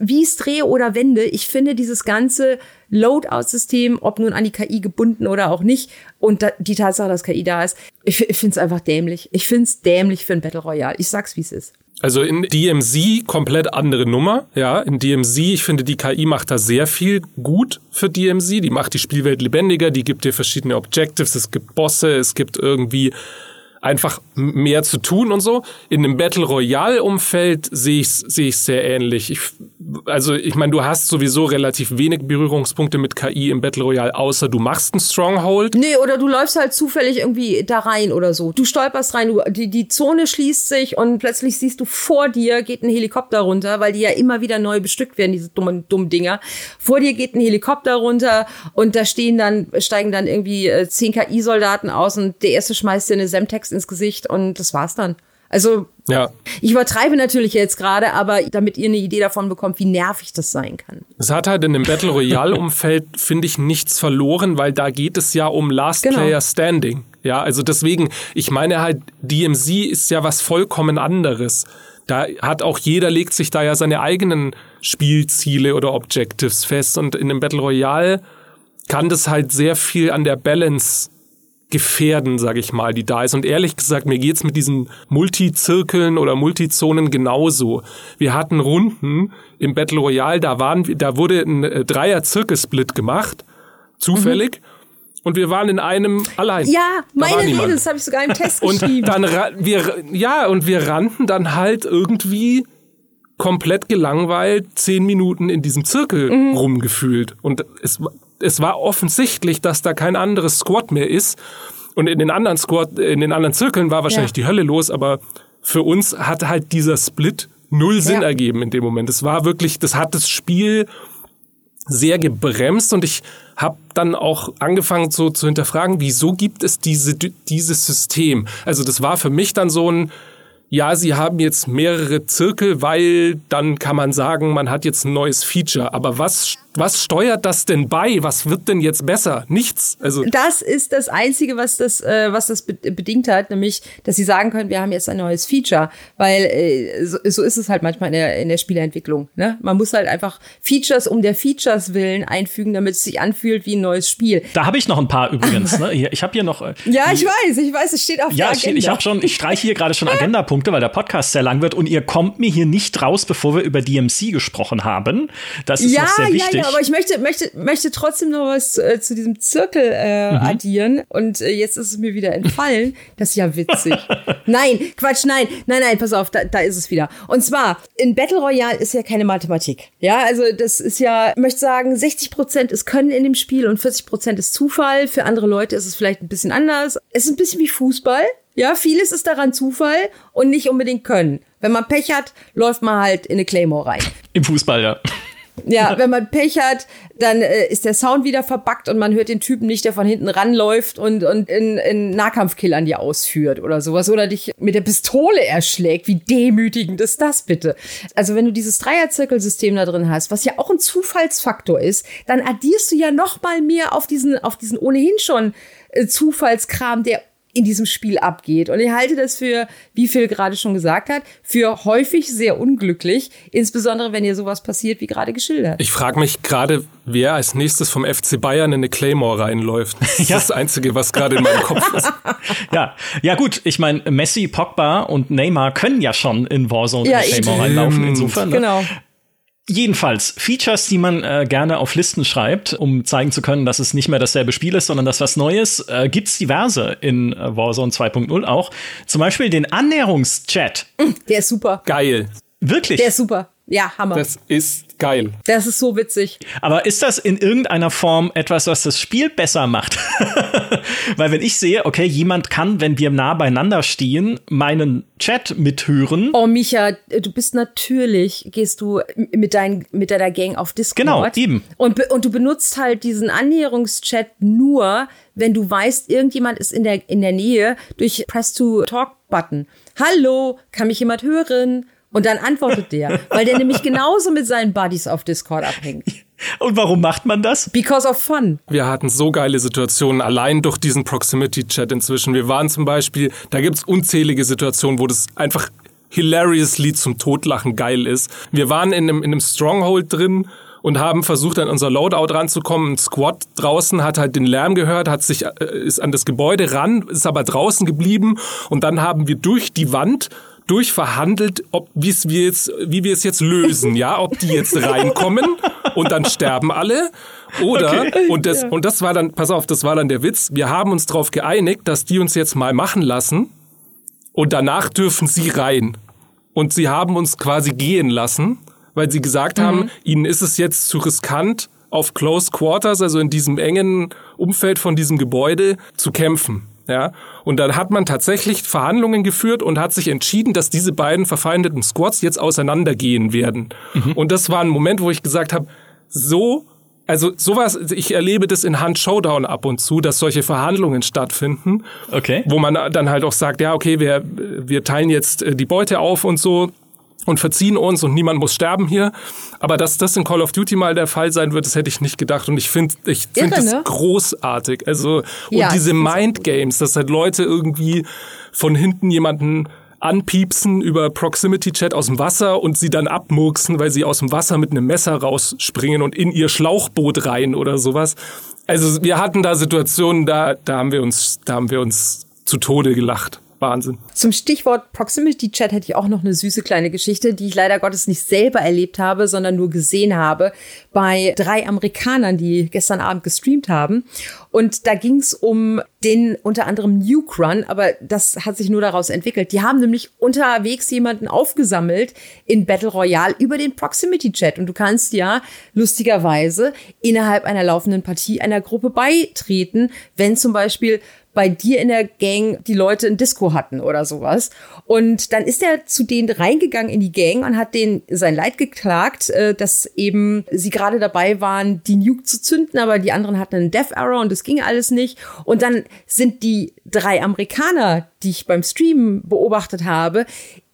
wie es drehe oder wende, ich finde dieses ganze Loadout-System, ob nun an die KI gebunden oder auch nicht, und da, die Tatsache, dass KI da ist, ich, ich finde es einfach dämlich. Ich finde es dämlich für ein Battle Royale. Ich sag's, wie es ist. Also in DMZ komplett andere Nummer, ja. In DMZ, ich finde, die KI macht da sehr viel gut für DMZ. Die macht die Spielwelt lebendiger, die gibt dir verschiedene Objectives, es gibt Bosse, es gibt irgendwie einfach mehr zu tun und so. In einem Battle Royale Umfeld sehe ich sehe sehr ähnlich. Ich, also ich meine, du hast sowieso relativ wenig Berührungspunkte mit KI im Battle Royale, außer du machst einen Stronghold. Nee, oder du läufst halt zufällig irgendwie da rein oder so. Du stolperst rein, du, die, die Zone schließt sich und plötzlich siehst du vor dir geht ein Helikopter runter, weil die ja immer wieder neu bestückt werden, diese dummen, dummen Dinger. Vor dir geht ein Helikopter runter und da stehen dann, steigen dann irgendwie äh, zehn KI-Soldaten aus und der erste schmeißt dir eine Semtex ins Gesicht und das war's dann. Also, ja. ich übertreibe natürlich jetzt gerade, aber damit ihr eine Idee davon bekommt, wie nervig das sein kann. Es hat halt in dem Battle Royale-Umfeld, finde ich, nichts verloren, weil da geht es ja um Last genau. Player Standing. Ja, also deswegen, ich meine halt, DMZ ist ja was vollkommen anderes. Da hat auch jeder legt sich da ja seine eigenen Spielziele oder Objectives fest und in dem Battle Royale kann das halt sehr viel an der Balance gefährden, sage ich mal, die da ist. Und ehrlich gesagt, mir geht's mit diesen Multizirkeln oder Multizonen genauso. Wir hatten Runden im Battle Royale, da waren, da wurde ein äh, Dreier-Zirkelsplit gemacht, zufällig. Mhm. Und wir waren in einem allein. Ja, meine Rede, das habe ich sogar im Test geschrieben. Und dann wir ja und wir rannten dann halt irgendwie komplett gelangweilt zehn Minuten in diesem Zirkel mhm. rumgefühlt. Und es es war offensichtlich, dass da kein anderes Squad mehr ist. Und in den anderen Squad, in den anderen Zirkeln war wahrscheinlich ja. die Hölle los, aber für uns hat halt dieser Split null Sinn ja. ergeben in dem Moment. Es war wirklich, das hat das Spiel sehr gebremst und ich habe dann auch angefangen so zu hinterfragen, wieso gibt es diese, dieses System? Also das war für mich dann so ein, ja, sie haben jetzt mehrere Zirkel, weil dann kann man sagen, man hat jetzt ein neues Feature. Aber was was steuert das denn bei? Was wird denn jetzt besser? Nichts. Also das ist das Einzige, was das, äh, was das bedingt hat, nämlich, dass sie sagen können, wir haben jetzt ein neues Feature, weil äh, so, so ist es halt manchmal in der, in der Spieleentwicklung. Ne? Man muss halt einfach Features um der Features willen einfügen, damit es sich anfühlt wie ein neues Spiel. Da habe ich noch ein paar übrigens. Ne? Ich habe hier noch. Äh, ja, ich weiß, ich weiß, es steht auf ja, der Agenda. Ja, ich habe schon, ich streiche hier gerade schon Agendapunkte, weil der Podcast sehr lang wird und ihr kommt mir hier nicht raus, bevor wir über DMC gesprochen haben. Das ist ja, noch sehr wichtig. Ja, aber ich möchte, möchte, möchte trotzdem noch was äh, zu diesem Zirkel äh, mhm. addieren. Und äh, jetzt ist es mir wieder entfallen. Das ist ja witzig. nein, Quatsch, nein, nein, nein, pass auf, da, da ist es wieder. Und zwar, in Battle Royale ist ja keine Mathematik. Ja, also das ist ja, ich möchte sagen, 60 Prozent ist Können in dem Spiel und 40 Prozent ist Zufall. Für andere Leute ist es vielleicht ein bisschen anders. Es ist ein bisschen wie Fußball. Ja, vieles ist daran Zufall und nicht unbedingt Können. Wenn man Pech hat, läuft man halt in eine Claymore rein. Im Fußball, ja. Ja, wenn man Pech hat, dann äh, ist der Sound wieder verbackt und man hört den Typen nicht, der von hinten ranläuft und, und in, in Nahkampfkill an dir ausführt oder sowas oder dich mit der Pistole erschlägt. Wie demütigend ist das bitte? Also wenn du dieses Dreierzirkelsystem da drin hast, was ja auch ein Zufallsfaktor ist, dann addierst du ja noch mal mehr auf diesen, auf diesen ohnehin schon äh, Zufallskram, der in diesem Spiel abgeht. Und ich halte das für, wie Phil gerade schon gesagt hat, für häufig sehr unglücklich, insbesondere wenn ihr sowas passiert, wie gerade geschildert. Ich frage mich gerade, wer als nächstes vom FC Bayern in eine Claymore reinläuft. Das ist ja. das Einzige, was gerade in meinem Kopf ist. ja, ja gut, ich meine, Messi, Pogba und Neymar können ja schon in Warzone ja, in Claymore reinlaufen, insofern. Ne? Genau. Jedenfalls, Features, die man äh, gerne auf Listen schreibt, um zeigen zu können, dass es nicht mehr dasselbe Spiel ist, sondern das was Neues, äh, gibt's diverse in äh, Warzone 2.0 auch. Zum Beispiel den Annäherungschat. Der ist super. Geil. Wirklich? Der ist super. Ja, Hammer. Das ist geil. Das ist so witzig. Aber ist das in irgendeiner Form etwas, was das Spiel besser macht? Weil wenn ich sehe, okay, jemand kann, wenn wir nah beieinander stehen, meinen Chat mithören. Oh, Micha, du bist natürlich, gehst du mit, dein, mit deiner Gang auf Discord. Genau, eben. Und, und du benutzt halt diesen Annäherungschat nur, wenn du weißt, irgendjemand ist in der, in der Nähe durch Press to Talk Button. Hallo, kann mich jemand hören? Und dann antwortet der, weil der nämlich genauso mit seinen Buddies auf Discord abhängt. Und warum macht man das? Because of fun. Wir hatten so geile Situationen, allein durch diesen Proximity-Chat inzwischen. Wir waren zum Beispiel, da gibt's unzählige Situationen, wo das einfach hilariously zum Totlachen geil ist. Wir waren in einem, in einem Stronghold drin und haben versucht, an unser Loadout ranzukommen. Ein Squad draußen hat halt den Lärm gehört, hat sich, äh, ist an das Gebäude ran, ist aber draußen geblieben und dann haben wir durch die Wand durchverhandelt, ob wie's wir jetzt, wie wir es jetzt lösen, ja, ob die jetzt reinkommen und dann sterben alle oder okay. und das ja. und das war dann, pass auf, das war dann der Witz. Wir haben uns darauf geeinigt, dass die uns jetzt mal machen lassen und danach dürfen sie rein. Und sie haben uns quasi gehen lassen, weil sie gesagt mhm. haben, ihnen ist es jetzt zu riskant auf Close Quarters, also in diesem engen Umfeld von diesem Gebäude zu kämpfen. Ja, und dann hat man tatsächlich Verhandlungen geführt und hat sich entschieden, dass diese beiden verfeindeten Squads jetzt auseinandergehen werden. Mhm. Und das war ein Moment, wo ich gesagt habe, so also sowas, ich erlebe das in Hand Showdown ab und zu, dass solche Verhandlungen stattfinden, okay. wo man dann halt auch sagt, ja okay, wir wir teilen jetzt äh, die Beute auf und so und verziehen uns und niemand muss sterben hier. Aber dass das in Call of Duty mal der Fall sein wird, das hätte ich nicht gedacht. Und ich finde ich finde das ne? großartig. Also, und ja, diese Mind Games, dass halt Leute irgendwie von hinten jemanden anpiepsen über Proximity Chat aus dem Wasser und sie dann abmurksen, weil sie aus dem Wasser mit einem Messer rausspringen und in ihr Schlauchboot rein oder sowas. Also wir hatten da Situationen, da, da haben wir uns, da haben wir uns zu Tode gelacht. Wahnsinn. Zum Stichwort Proximity Chat hätte ich auch noch eine süße kleine Geschichte, die ich leider Gottes nicht selber erlebt habe, sondern nur gesehen habe bei drei Amerikanern, die gestern Abend gestreamt haben. Und da ging es um den unter anderem Nuke Run, aber das hat sich nur daraus entwickelt. Die haben nämlich unterwegs jemanden aufgesammelt in Battle Royale über den Proximity Chat. Und du kannst ja lustigerweise innerhalb einer laufenden Partie einer Gruppe beitreten, wenn zum Beispiel bei dir in der Gang die Leute ein Disco hatten oder sowas. Und dann ist er zu denen reingegangen in die Gang und hat denen sein Leid geklagt, äh, dass eben sie gerade dabei waren, die Nuke zu zünden, aber die anderen hatten einen Death Arrow und das ging alles nicht. Und dann sind die drei Amerikaner, die ich beim Streamen beobachtet habe,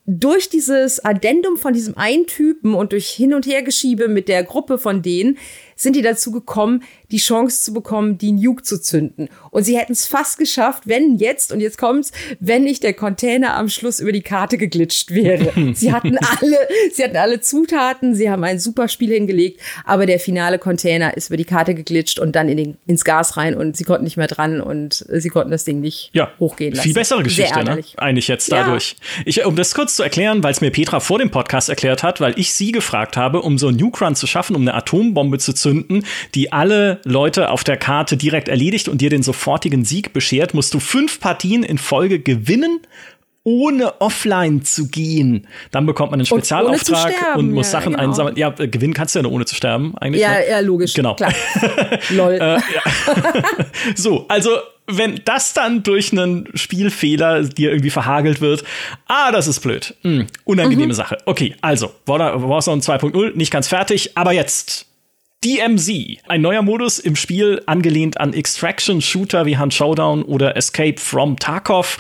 durch dieses Addendum von diesem einen Typen und durch Hin- und Hergeschiebe mit der Gruppe von denen sind die dazu gekommen, die Chance zu bekommen, die Nuke zu zünden. Und sie hätten es fast geschafft, wenn jetzt, und jetzt kommt's, wenn nicht der Container am Schluss über die Karte geglitscht wäre. sie hatten alle, sie hatten alle Zutaten, sie haben ein super Spiel hingelegt, aber der finale Container ist über die Karte geglitscht und dann in den, ins Gas rein und sie konnten nicht mehr dran und sie konnten das Ding nicht ja, hochgehen lassen. Viel bessere Geschichte, ne? Eigentlich jetzt dadurch. Ja. Ich, um das kurz kurz zu erklären, weil es mir Petra vor dem Podcast erklärt hat, weil ich sie gefragt habe, um so einen Nuke Run zu schaffen, um eine Atombombe zu zünden, die alle Leute auf der Karte direkt erledigt und dir den sofortigen Sieg beschert, musst du fünf Partien in Folge gewinnen ohne offline zu gehen. Dann bekommt man einen Spezialauftrag und, sterben, und muss ja, Sachen genau. einsammeln. Ja, äh, gewinnen kannst du ja nur ohne zu sterben, eigentlich. Ja, ne? ja, logisch. Genau. Klar. Lol. äh, so, also wenn das dann durch einen Spielfehler dir irgendwie verhagelt wird, ah, das ist blöd. Hm, unangenehme mhm. Sache. Okay, also, Warzone 2.0, nicht ganz fertig, aber jetzt DMZ, ein neuer Modus im Spiel, angelehnt an Extraction-Shooter wie Hunt Showdown oder Escape from Tarkov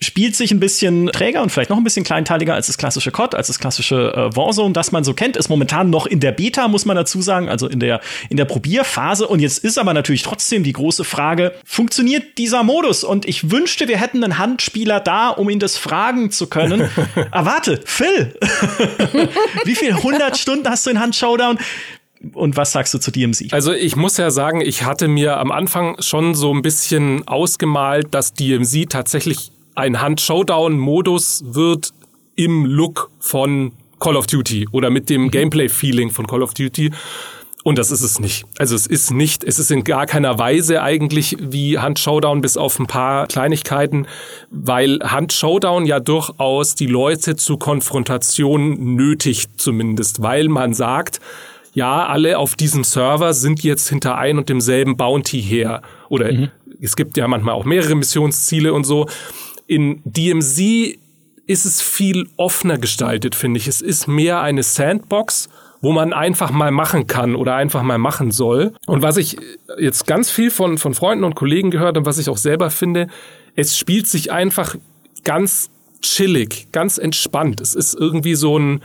spielt sich ein bisschen träger und vielleicht noch ein bisschen kleinteiliger als das klassische COD, als das klassische äh, Warzone, das man so kennt, ist momentan noch in der Beta, muss man dazu sagen, also in der, in der Probierphase. Und jetzt ist aber natürlich trotzdem die große Frage, funktioniert dieser Modus? Und ich wünschte, wir hätten einen Handspieler da, um ihn das fragen zu können. Erwarte, Phil, wie viel 100 Stunden hast du in Hand Showdown? Und was sagst du zu DMZ? Also ich muss ja sagen, ich hatte mir am Anfang schon so ein bisschen ausgemalt, dass DMZ tatsächlich ein Hand-Showdown-Modus wird im Look von Call of Duty oder mit dem Gameplay-Feeling von Call of Duty. Und das ist es nicht. Also es ist nicht, es ist in gar keiner Weise eigentlich wie Hand Showdown bis auf ein paar Kleinigkeiten, weil Hand Showdown ja durchaus die Leute zu Konfrontation nötigt zumindest, weil man sagt, ja, alle auf diesem Server sind jetzt hinter ein und demselben Bounty her. Oder mhm. es gibt ja manchmal auch mehrere Missionsziele und so. In DMZ ist es viel offener gestaltet, finde ich. Es ist mehr eine Sandbox, wo man einfach mal machen kann oder einfach mal machen soll. Und was ich jetzt ganz viel von, von Freunden und Kollegen gehört und was ich auch selber finde, es spielt sich einfach ganz chillig, ganz entspannt. Es ist irgendwie so ein,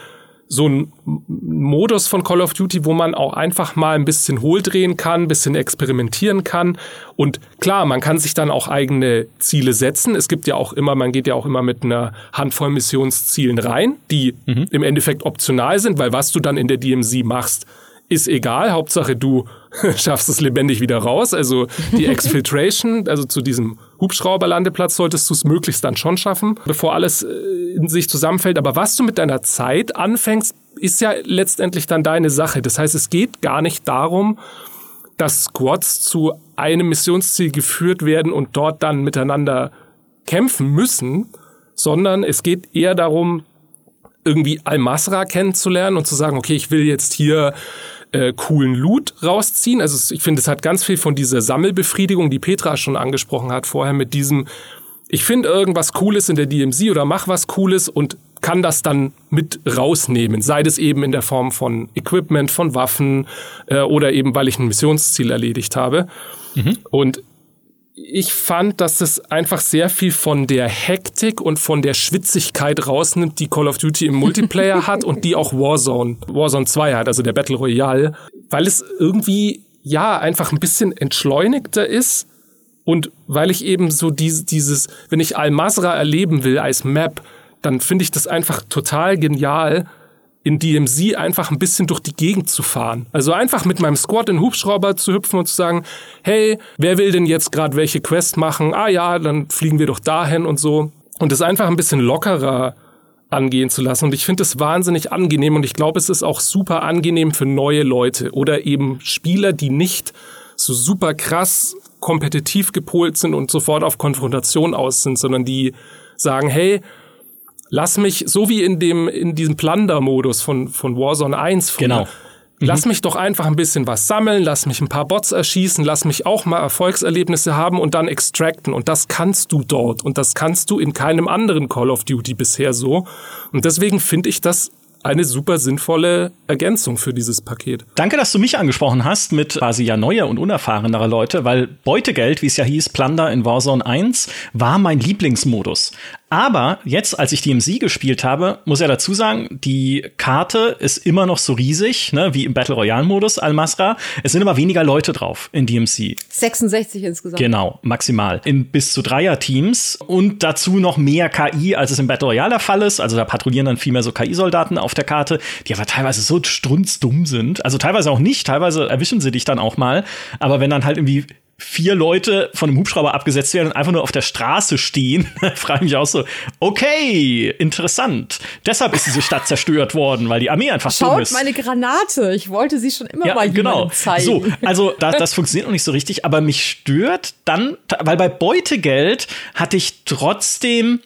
so ein Modus von Call of Duty, wo man auch einfach mal ein bisschen hohldrehen kann, ein bisschen experimentieren kann. Und klar, man kann sich dann auch eigene Ziele setzen. Es gibt ja auch immer, man geht ja auch immer mit einer Handvoll Missionszielen rein, die mhm. im Endeffekt optional sind, weil was du dann in der DMZ machst, ist egal. Hauptsache du schaffst es lebendig wieder raus. Also die Exfiltration, also zu diesem Hubschrauberlandeplatz solltest du es möglichst dann schon schaffen, bevor alles äh, in sich zusammenfällt. Aber was du mit deiner Zeit anfängst, ist ja letztendlich dann deine Sache. Das heißt, es geht gar nicht darum, dass Squads zu einem Missionsziel geführt werden und dort dann miteinander kämpfen müssen, sondern es geht eher darum, irgendwie Al-Masra kennenzulernen und zu sagen, okay, ich will jetzt hier äh, coolen Loot rausziehen. Also ich finde, es hat ganz viel von dieser Sammelbefriedigung, die Petra schon angesprochen hat vorher mit diesem, ich finde irgendwas Cooles in der DMZ oder mach was Cooles und kann das dann mit rausnehmen, sei das eben in der Form von Equipment, von Waffen äh, oder eben, weil ich ein Missionsziel erledigt habe. Mhm. Und ich fand, dass es einfach sehr viel von der Hektik und von der Schwitzigkeit rausnimmt, die Call of Duty im Multiplayer hat und die auch Warzone, Warzone 2 hat, also der Battle Royale, weil es irgendwie, ja, einfach ein bisschen entschleunigter ist und weil ich eben so dieses, dieses wenn ich Al-Masra erleben will als Map, dann finde ich das einfach total genial, in DMZ einfach ein bisschen durch die Gegend zu fahren. Also einfach mit meinem Squad in Hubschrauber zu hüpfen und zu sagen, hey, wer will denn jetzt gerade welche Quest machen? Ah ja, dann fliegen wir doch dahin und so. Und das einfach ein bisschen lockerer angehen zu lassen. Und ich finde es wahnsinnig angenehm und ich glaube, es ist auch super angenehm für neue Leute oder eben Spieler, die nicht so super krass kompetitiv gepolt sind und sofort auf Konfrontation aus sind, sondern die sagen, hey, lass mich, so wie in dem, in diesem Plunder-Modus von, von Warzone 1 früher, genau. Lass mhm. mich doch einfach ein bisschen was sammeln, lass mich ein paar Bots erschießen, lass mich auch mal Erfolgserlebnisse haben und dann extracten. Und das kannst du dort. Und das kannst du in keinem anderen Call of Duty bisher so. Und deswegen finde ich das eine super sinnvolle Ergänzung für dieses Paket. Danke, dass du mich angesprochen hast mit quasi ja neuer und unerfahrenerer Leute, weil Beutegeld, wie es ja hieß, Plunder in Warzone 1, war mein Lieblingsmodus. Aber jetzt, als ich DMZ gespielt habe, muss er dazu sagen, die Karte ist immer noch so riesig, ne, wie im Battle Royale Modus Al-Masra. Es sind aber weniger Leute drauf in DMC. 66 insgesamt. Genau, maximal. In bis zu Dreier-Teams und dazu noch mehr KI, als es im Battle Royale der Fall ist. Also da patrouillieren dann viel mehr so KI-Soldaten auf der Karte, die aber teilweise so strunzdumm sind. Also teilweise auch nicht, teilweise erwischen sie dich dann auch mal. Aber wenn dann halt irgendwie vier Leute von einem Hubschrauber abgesetzt werden und einfach nur auf der Straße stehen, frage ich mich auch so, okay, interessant. Deshalb ist diese Stadt zerstört worden, weil die Armee einfach Schaut dumm ist. meine Granate. Ich wollte sie schon immer Ja, mal genau. zeigen. So, also das, das funktioniert noch nicht so richtig, aber mich stört dann, weil bei Beutegeld hatte ich trotzdem,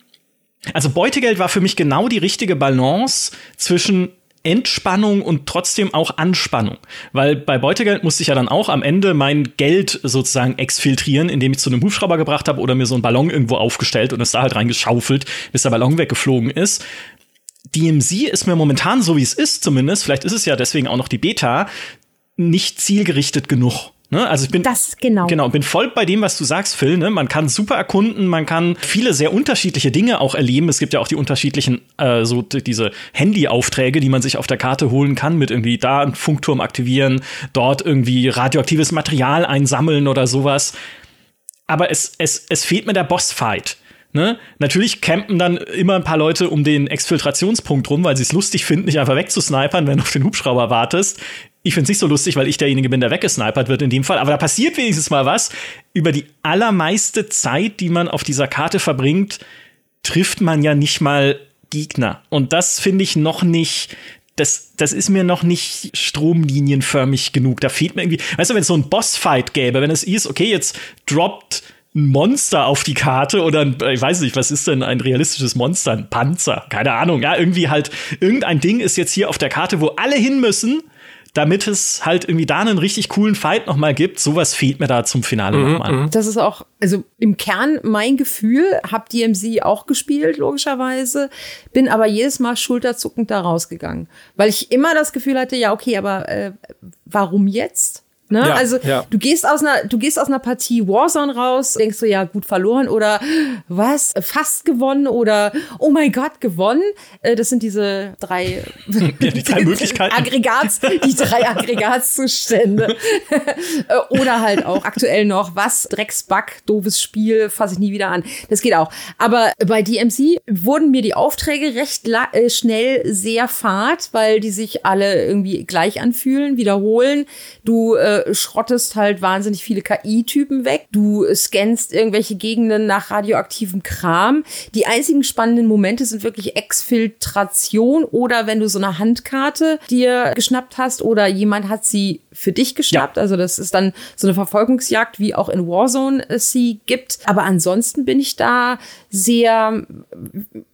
also Beutegeld war für mich genau die richtige Balance zwischen Entspannung und trotzdem auch Anspannung. Weil bei Beutegeld musste ich ja dann auch am Ende mein Geld sozusagen exfiltrieren, indem ich zu einem Hubschrauber gebracht habe oder mir so einen Ballon irgendwo aufgestellt und es da halt reingeschaufelt, bis der Ballon weggeflogen ist. DMZ ist mir momentan, so wie es ist zumindest, vielleicht ist es ja deswegen auch noch die Beta, nicht zielgerichtet genug. Ne? Also ich bin Das genau. Genau, bin voll bei dem, was du sagst, Phil. Ne? Man kann super erkunden, man kann viele sehr unterschiedliche Dinge auch erleben. Es gibt ja auch die unterschiedlichen, äh, so diese Handy-Aufträge, die man sich auf der Karte holen kann, mit irgendwie da einen Funkturm aktivieren, dort irgendwie radioaktives Material einsammeln oder sowas. Aber es, es, es fehlt mir der Bossfight. Ne? Natürlich campen dann immer ein paar Leute um den Exfiltrationspunkt rum, weil sie es lustig finden, dich einfach wegzusnipern, wenn du auf den Hubschrauber wartest. Ich finde es nicht so lustig, weil ich derjenige bin, der weggesnipert wird in dem Fall. Aber da passiert wenigstens mal was. Über die allermeiste Zeit, die man auf dieser Karte verbringt, trifft man ja nicht mal Gegner. Und das finde ich noch nicht. Das, das ist mir noch nicht stromlinienförmig genug. Da fehlt mir irgendwie, weißt du, wenn es so ein Bossfight gäbe, wenn es ist, okay, jetzt droppt ein Monster auf die Karte oder ein, ich weiß nicht, was ist denn ein realistisches Monster? Ein Panzer, keine Ahnung, ja, irgendwie halt, irgendein Ding ist jetzt hier auf der Karte, wo alle hin müssen, damit es halt irgendwie da einen richtig coolen Fight nochmal gibt. Sowas fehlt mir da zum Finale nochmal. Das ist auch, also im Kern mein Gefühl, hab DMC auch gespielt, logischerweise, bin aber jedes Mal schulterzuckend da rausgegangen. Weil ich immer das Gefühl hatte, ja, okay, aber äh, warum jetzt? Ne? Ja, also ja. du gehst aus einer, du gehst aus einer Partie Warzone raus, denkst du ja gut verloren oder was fast gewonnen oder oh mein Gott gewonnen. Äh, Das sind diese drei, Ja, die drei Möglichkeiten. Aggregats, die drei Aggregatzustände. Oder halt auch aktuell noch, was, Drecksbug, doofes Spiel, fasse ich nie wieder an. Das geht auch. Aber bei DMC wurden mir die Aufträge recht äh, schnell sehr fad, weil die sich alle irgendwie gleich anfühlen, wiederholen. Du äh, schrottest halt wahnsinnig viele KI-Typen weg. Du scannst irgendwelche Gegenden nach radioaktivem Kram. Die einzigen spannenden Momente sind wirklich Exfiltration oder wenn du so eine Handkarte dir geschnappt hast oder jemand hat sie für dich geschnappt. Also das ist dann so eine Verfolgungsjagd, wie auch in Warzone es sie gibt. Aber ansonsten bin ich da sehr,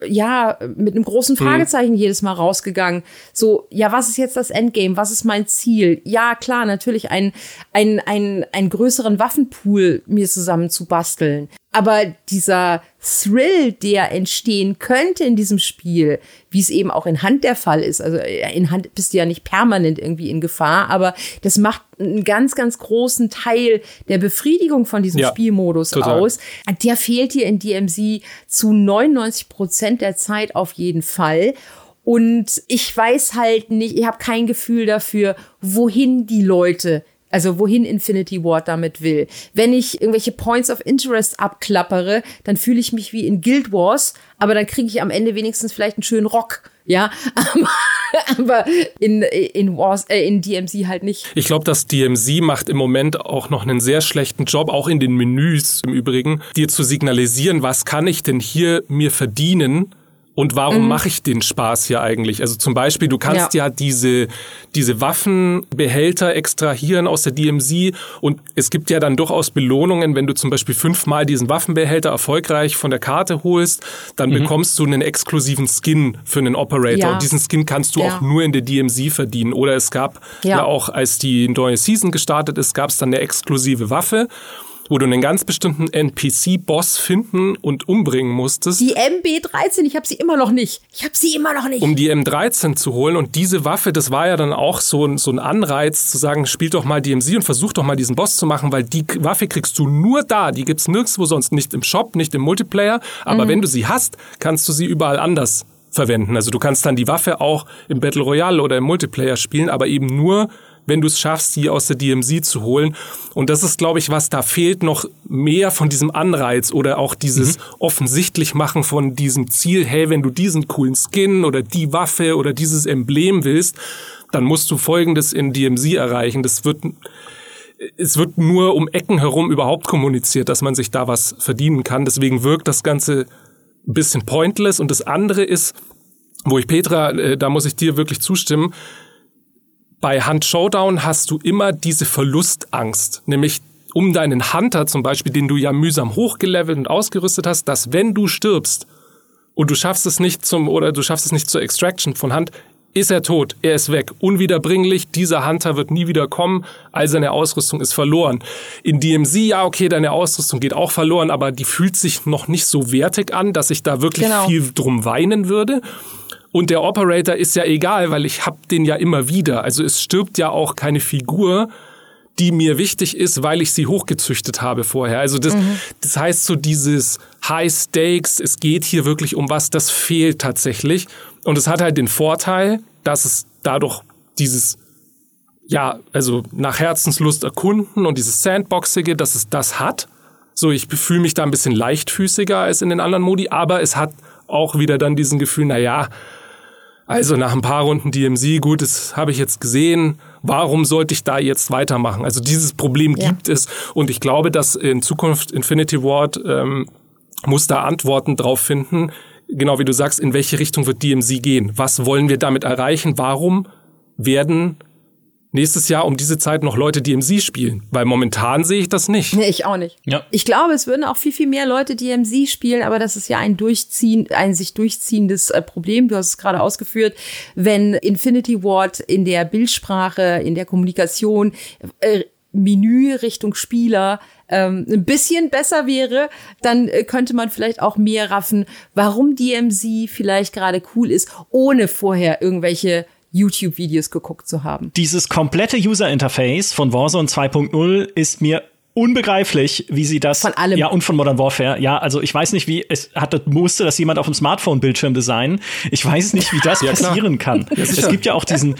ja, mit einem großen Fragezeichen jedes Mal rausgegangen. So, ja, was ist jetzt das Endgame? Was ist mein Ziel? Ja, klar, natürlich ein, ein, ein, einen größeren Waffenpool mir zusammen zu basteln. Aber dieser Thrill, der entstehen könnte in diesem Spiel, wie es eben auch in Hand der Fall ist, also in Hand bist du ja nicht permanent irgendwie in Gefahr, aber das macht einen ganz, ganz großen Teil der Befriedigung von diesem Ja, Spielmodus total. aus. Der fehlt dir in DMZ zu 99 Prozent der Zeit auf jeden Fall. Und ich weiß halt nicht, ich habe kein Gefühl dafür, wohin die Leute also wohin Infinity Ward damit will. Wenn ich irgendwelche Points of Interest abklappere, dann fühle ich mich wie in Guild Wars, aber dann kriege ich am Ende wenigstens vielleicht einen schönen Rock. Ja, aber in, in, Wars, äh, in DMC halt nicht. Ich glaube, dass DMZ macht im Moment auch noch einen sehr schlechten Job, auch in den Menüs im Übrigen, dir zu signalisieren, was kann ich denn hier mir verdienen und warum mache ich den Spaß hier eigentlich? Also zum Beispiel, du kannst ja, diese, diese Waffenbehälter extrahieren aus der DMZ und es gibt ja dann durchaus Belohnungen, wenn du zum Beispiel fünfmal diesen Waffenbehälter erfolgreich von der Karte holst, dann bekommst du einen exklusiven Skin für einen Operator Ja. und diesen Skin kannst du Ja. auch nur in der DMZ verdienen. Oder es gab ja, Ja. auch, als die neue Season gestartet ist, gab es dann eine exklusive Waffe, wo du einen ganz bestimmten NPC-Boss finden und umbringen musstest. Die MB13, ich habe sie immer noch nicht. Ich habe sie immer noch nicht. um die M13 zu holen. Und diese Waffe, das war ja dann auch so ein, so ein Anreiz zu sagen, spiel doch mal DMZ und versuch doch mal diesen Boss zu machen, weil die Waffe kriegst du nur da. Die gibt's nirgendwo sonst, nicht im Shop, nicht im Multiplayer. Aber wenn du sie hast, kannst du sie überall anders verwenden. Also du kannst dann die Waffe auch im Battle Royale oder im Multiplayer spielen, aber eben nur, wenn du es schaffst, die aus der DMZ zu holen. Und das ist, glaube ich, was da fehlt, noch mehr von diesem Anreiz oder auch dieses offensichtlich machen von diesem Ziel, hey, wenn du diesen coolen Skin oder die Waffe oder dieses Emblem willst, dann musst du Folgendes in DMZ erreichen. Das wird es wird nur um Ecken herum überhaupt kommuniziert, dass man sich da was verdienen kann. Deswegen wirkt das Ganze ein bisschen pointless. Und das andere ist, wo ich Petra, äh, da muss ich dir wirklich zustimmen, bei Hunt Showdown hast du immer diese Verlustangst, nämlich um deinen Hunter zum Beispiel, den du ja mühsam hochgelevelt und ausgerüstet hast, dass wenn du stirbst und du schaffst es nicht zum oder du schaffst es nicht zur Extraction von Hand, ist er tot, er ist weg, unwiederbringlich, dieser Hunter wird nie wieder kommen, all seine Ausrüstung ist verloren. In DMZ, ja, okay, deine Ausrüstung geht auch verloren, aber die fühlt sich noch nicht so wertig an, dass ich da wirklich genau. viel drum weinen würde. Und der Operator ist ja egal, weil ich hab den ja immer wieder. Also es stirbt ja auch keine Figur, die mir wichtig ist, weil ich sie hochgezüchtet habe vorher. Also das, mhm. das heißt so dieses High Stakes, es geht hier wirklich um was, das fehlt tatsächlich. Und es hat halt den Vorteil, dass es dadurch dieses ja, also nach Herzenslust erkunden und dieses Sandboxige, dass es das hat. So, ich fühle mich da ein bisschen leichtfüßiger als in den anderen Modi, aber es hat auch wieder dann diesen Gefühl, na ja, also nach ein paar Runden DMZ, gut, das habe ich jetzt gesehen. Warum sollte ich da jetzt weitermachen? Also dieses Problem ja. gibt es und ich glaube, dass in Zukunft Infinity Ward ähm, muss da Antworten drauf finden, genau wie du sagst, in welche Richtung wird DMZ gehen? Was wollen wir damit erreichen? Warum werden nächstes Jahr um diese Zeit noch Leute DMZ spielen? Weil momentan sehe ich das nicht. Nee, ich auch nicht. Ja. Ich glaube, es würden auch viel, viel mehr Leute DMZ spielen, aber das ist ja ein durchziehen, ein sich durchziehendes äh, Problem. Du hast es gerade ausgeführt. Wenn Infinity Ward in der Bildsprache, in der Kommunikation, äh, Menü Richtung Spieler ähm, ein bisschen besser wäre, dann äh, könnte man vielleicht auch mehr raffen, warum DMZ vielleicht gerade cool ist, ohne vorher irgendwelche YouTube-Videos geguckt zu haben. Dieses komplette User-Interface von Warzone 2.0 ist mir unbegreiflich, wie sie das von allem. Ja und von Modern Warfare. Ja also ich weiß nicht wie es hatte musste das jemand auf dem Smartphone Bildschirm designen. Ich weiß nicht wie das ja, passieren kann. Ja, es gibt ja auch diesen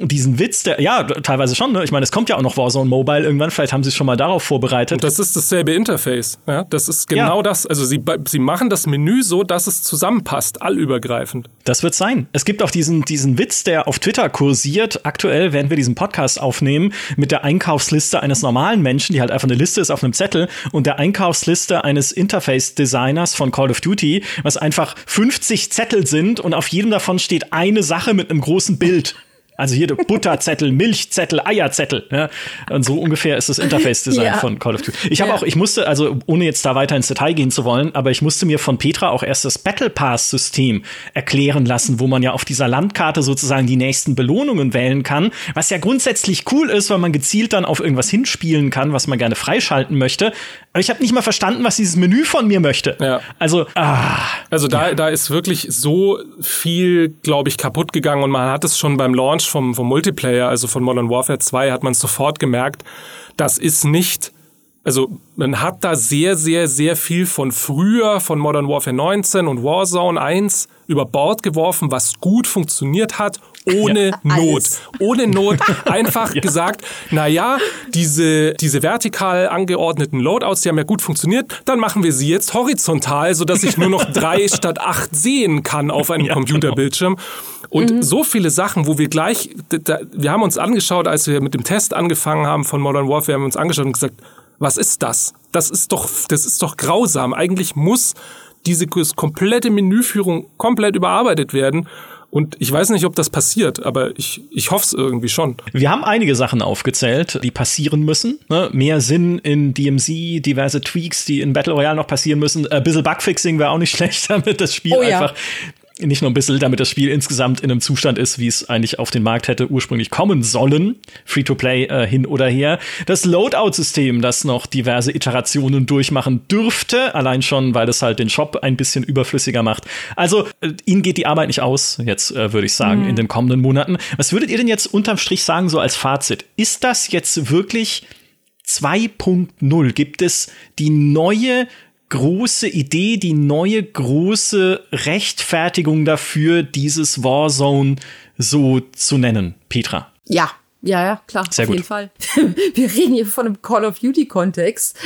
diesen Witz, der, ja, teilweise schon, ne? Ich meine, es kommt ja auch noch Warzone Mobile irgendwann, vielleicht haben sie es schon mal darauf vorbereitet. Und das ist dasselbe Interface, ja. Das ist genau ja. das. Also sie, sie machen das Menü so, dass es zusammenpasst, allübergreifend. Das wird sein. Es gibt auch diesen, diesen Witz, der auf Twitter kursiert. Aktuell werden wir diesen Podcast aufnehmen mit der Einkaufsliste eines normalen Menschen, die halt einfach eine Liste ist auf einem Zettel und der Einkaufsliste eines Interface-Designers von Call of Duty, was einfach 50 Zettel sind und auf jedem davon steht eine Sache mit einem großen Bild. Also hier Butterzettel, Milchzettel, Eierzettel. Ja? Und so ungefähr ist das Interface-Design ja. von Call of Duty. Ich habe ja. auch, ich musste, also ohne jetzt da weiter ins Detail gehen zu wollen, aber ich musste mir von Petra auch erst das Battle Pass-System erklären lassen, wo man ja auf dieser Landkarte sozusagen die nächsten Belohnungen wählen kann, was ja grundsätzlich cool ist, weil man gezielt dann auf irgendwas hinspielen kann, was man gerne freischalten möchte. Aber ich habe nicht mal verstanden, was dieses Menü von mir möchte. Ja. Also, ah, also da, da ist wirklich so viel, glaube ich, kaputt gegangen und man hat es schon beim Launch vom, vom Multiplayer, also von Modern Warfare 2, hat man sofort gemerkt, das ist nicht also man hat da sehr, sehr, sehr viel von früher, von Modern Warfare 19 und Warzone 1 über Bord geworfen, was gut funktioniert hat, ohne ja, Not. Ohne Not einfach ja. gesagt, na ja, diese, diese vertikal angeordneten Loadouts, die haben ja gut funktioniert, dann machen wir sie jetzt horizontal, sodass ich nur noch drei statt acht sehen kann auf einem ja, Computerbildschirm. Genau. Und mhm. so viele Sachen, wo wir gleich, da, wir haben uns angeschaut, als wir mit dem Test angefangen haben von Modern Warfare, haben wir uns angeschaut und gesagt, was ist das? Das ist doch, das ist doch grausam. Eigentlich muss diese komplette Menüführung komplett überarbeitet werden. Und ich weiß nicht, ob das passiert, aber ich, ich hoffe es irgendwie schon. Wir haben einige Sachen aufgezählt, die passieren müssen. Ne? Mehr Sinn in DMZ, diverse Tweaks, die in Battle Royale noch passieren müssen. Ein bisschen Bugfixing wäre auch nicht schlecht, damit das Spiel oh, einfach nicht nur ein bisschen, damit das Spiel insgesamt in einem Zustand ist, wie es eigentlich auf den Markt hätte ursprünglich kommen sollen, Free-to-Play äh, hin oder her. Das Loadout-System, das noch diverse Iterationen durchmachen dürfte, allein schon, weil es halt den Shop ein bisschen überflüssiger macht. Also, äh, ihnen geht die Arbeit nicht aus, jetzt äh, würde ich sagen, mhm. in den kommenden Monaten. Was würdet ihr denn jetzt unterm Strich sagen, so als Fazit? Ist das jetzt wirklich 2.0? Gibt es die neue große Idee, die neue große Rechtfertigung dafür, dieses Warzone so zu nennen, Petra? Ja, ja, ja, klar, Sehr auf gut. jeden Fall. Wir reden hier von einem Call of Duty-Kontext.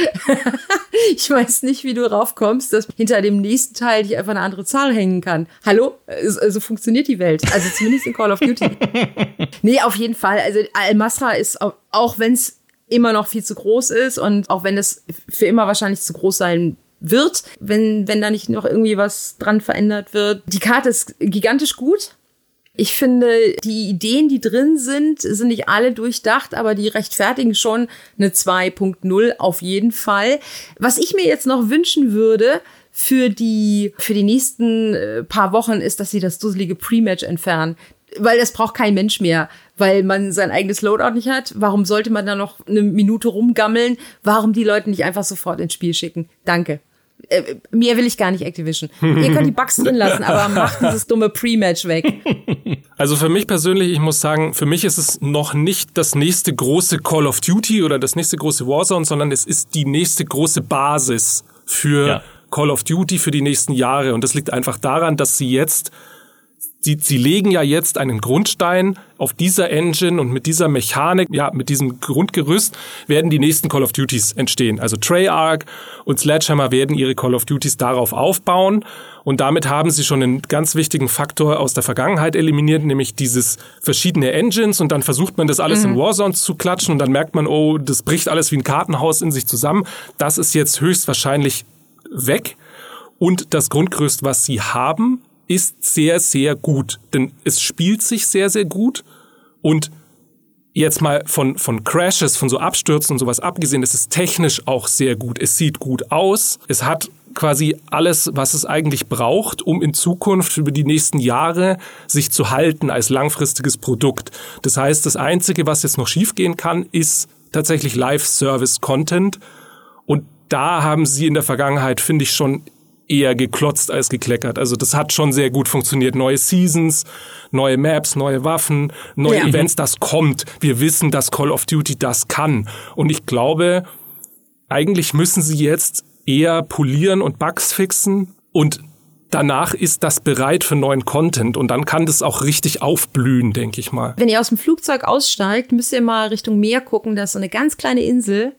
ich weiß nicht, wie du raufkommst, dass hinter dem nächsten Teil dich einfach eine andere Zahl hängen kann. Hallo? So also funktioniert die Welt. Also zumindest in Call of Duty. nee, auf jeden Fall. Also Al-Masra ist, auch, auch wenn es immer noch viel zu groß ist und auch wenn es für immer wahrscheinlich zu groß sein wird, wenn, wenn da nicht noch irgendwie was dran verändert wird. Die Karte ist gigantisch gut. Ich finde, die Ideen, die drin sind, sind nicht alle durchdacht, aber die rechtfertigen schon eine 2.0 auf jeden Fall. Was ich mir jetzt noch wünschen würde, für die, für die nächsten äh, paar Wochen ist, dass sie das dusselige Pre-Match entfernen. Weil das braucht kein Mensch mehr, weil man sein eigenes Loadout nicht hat. Warum sollte man da noch eine Minute rumgammeln? Warum die Leute nicht einfach sofort ins Spiel schicken? Danke. Äh, mehr will ich gar nicht Activision. Ihr könnt die Bugs drin lassen, aber macht dieses dumme Pre-Match weg. Also für mich persönlich, ich muss sagen, für mich ist es noch nicht das nächste große Call of Duty oder das nächste große Warzone, sondern es ist die nächste große Basis für ja. Call of Duty für die nächsten Jahre. Und das liegt einfach daran, dass sie jetzt Sie, sie legen ja jetzt einen Grundstein auf dieser Engine und mit dieser Mechanik, ja, mit diesem Grundgerüst werden die nächsten Call of Duties entstehen. Also Treyarch und Sledgehammer werden ihre Call of Duties darauf aufbauen und damit haben sie schon einen ganz wichtigen Faktor aus der Vergangenheit eliminiert, nämlich dieses verschiedene Engines und dann versucht man das alles mhm. in Warzone zu klatschen und dann merkt man, oh, das bricht alles wie ein Kartenhaus in sich zusammen. Das ist jetzt höchstwahrscheinlich weg. Und das Grundgerüst, was sie haben, ist sehr, sehr gut. Denn es spielt sich sehr, sehr gut. Und jetzt mal von, von Crashes, von so Abstürzen und sowas abgesehen, es ist technisch auch sehr gut. Es sieht gut aus. Es hat quasi alles, was es eigentlich braucht, um in Zukunft über die nächsten Jahre sich zu halten als langfristiges Produkt. Das heißt, das Einzige, was jetzt noch schiefgehen kann, ist tatsächlich Live-Service-Content. Und da haben sie in der Vergangenheit, finde ich, schon eher geklotzt als gekleckert. Also das hat schon sehr gut funktioniert. Neue Seasons, neue Maps, neue Waffen, neue ja. Events, das kommt. Wir wissen, dass Call of Duty das kann. Und ich glaube, eigentlich müssen sie jetzt eher polieren und Bugs fixen und danach ist das bereit für neuen Content und dann kann das auch richtig aufblühen, denke ich mal. Wenn ihr aus dem Flugzeug aussteigt, müsst ihr mal Richtung Meer gucken. Da ist so eine ganz kleine Insel,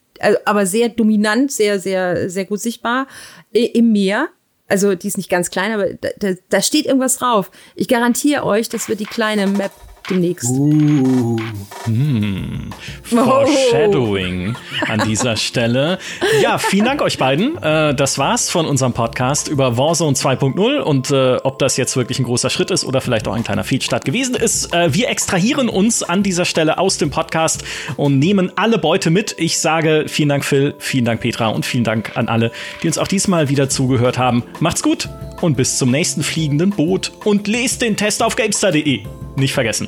aber sehr dominant, sehr, sehr, sehr gut sichtbar im Meer. Also die ist nicht ganz klein, aber da, da, da steht irgendwas drauf. Ich garantiere euch, das wird die kleine Map demnächst. Uh. Hm. Foreshadowing oh. an dieser Stelle. Ja, vielen Dank euch beiden. Äh, das war's von unserem Podcast über Warzone 2.0 und äh, ob das jetzt wirklich ein großer Schritt ist oder vielleicht auch ein kleiner Feedstart gewesen ist. Äh, wir extrahieren uns an dieser Stelle aus dem Podcast und nehmen alle Beute mit. Ich sage vielen Dank Phil, vielen Dank Petra und vielen Dank an alle, die uns auch diesmal wieder zugehört haben. Macht's gut und bis zum nächsten fliegenden Boot und lest den Test auf gamestar.de. Nicht vergessen.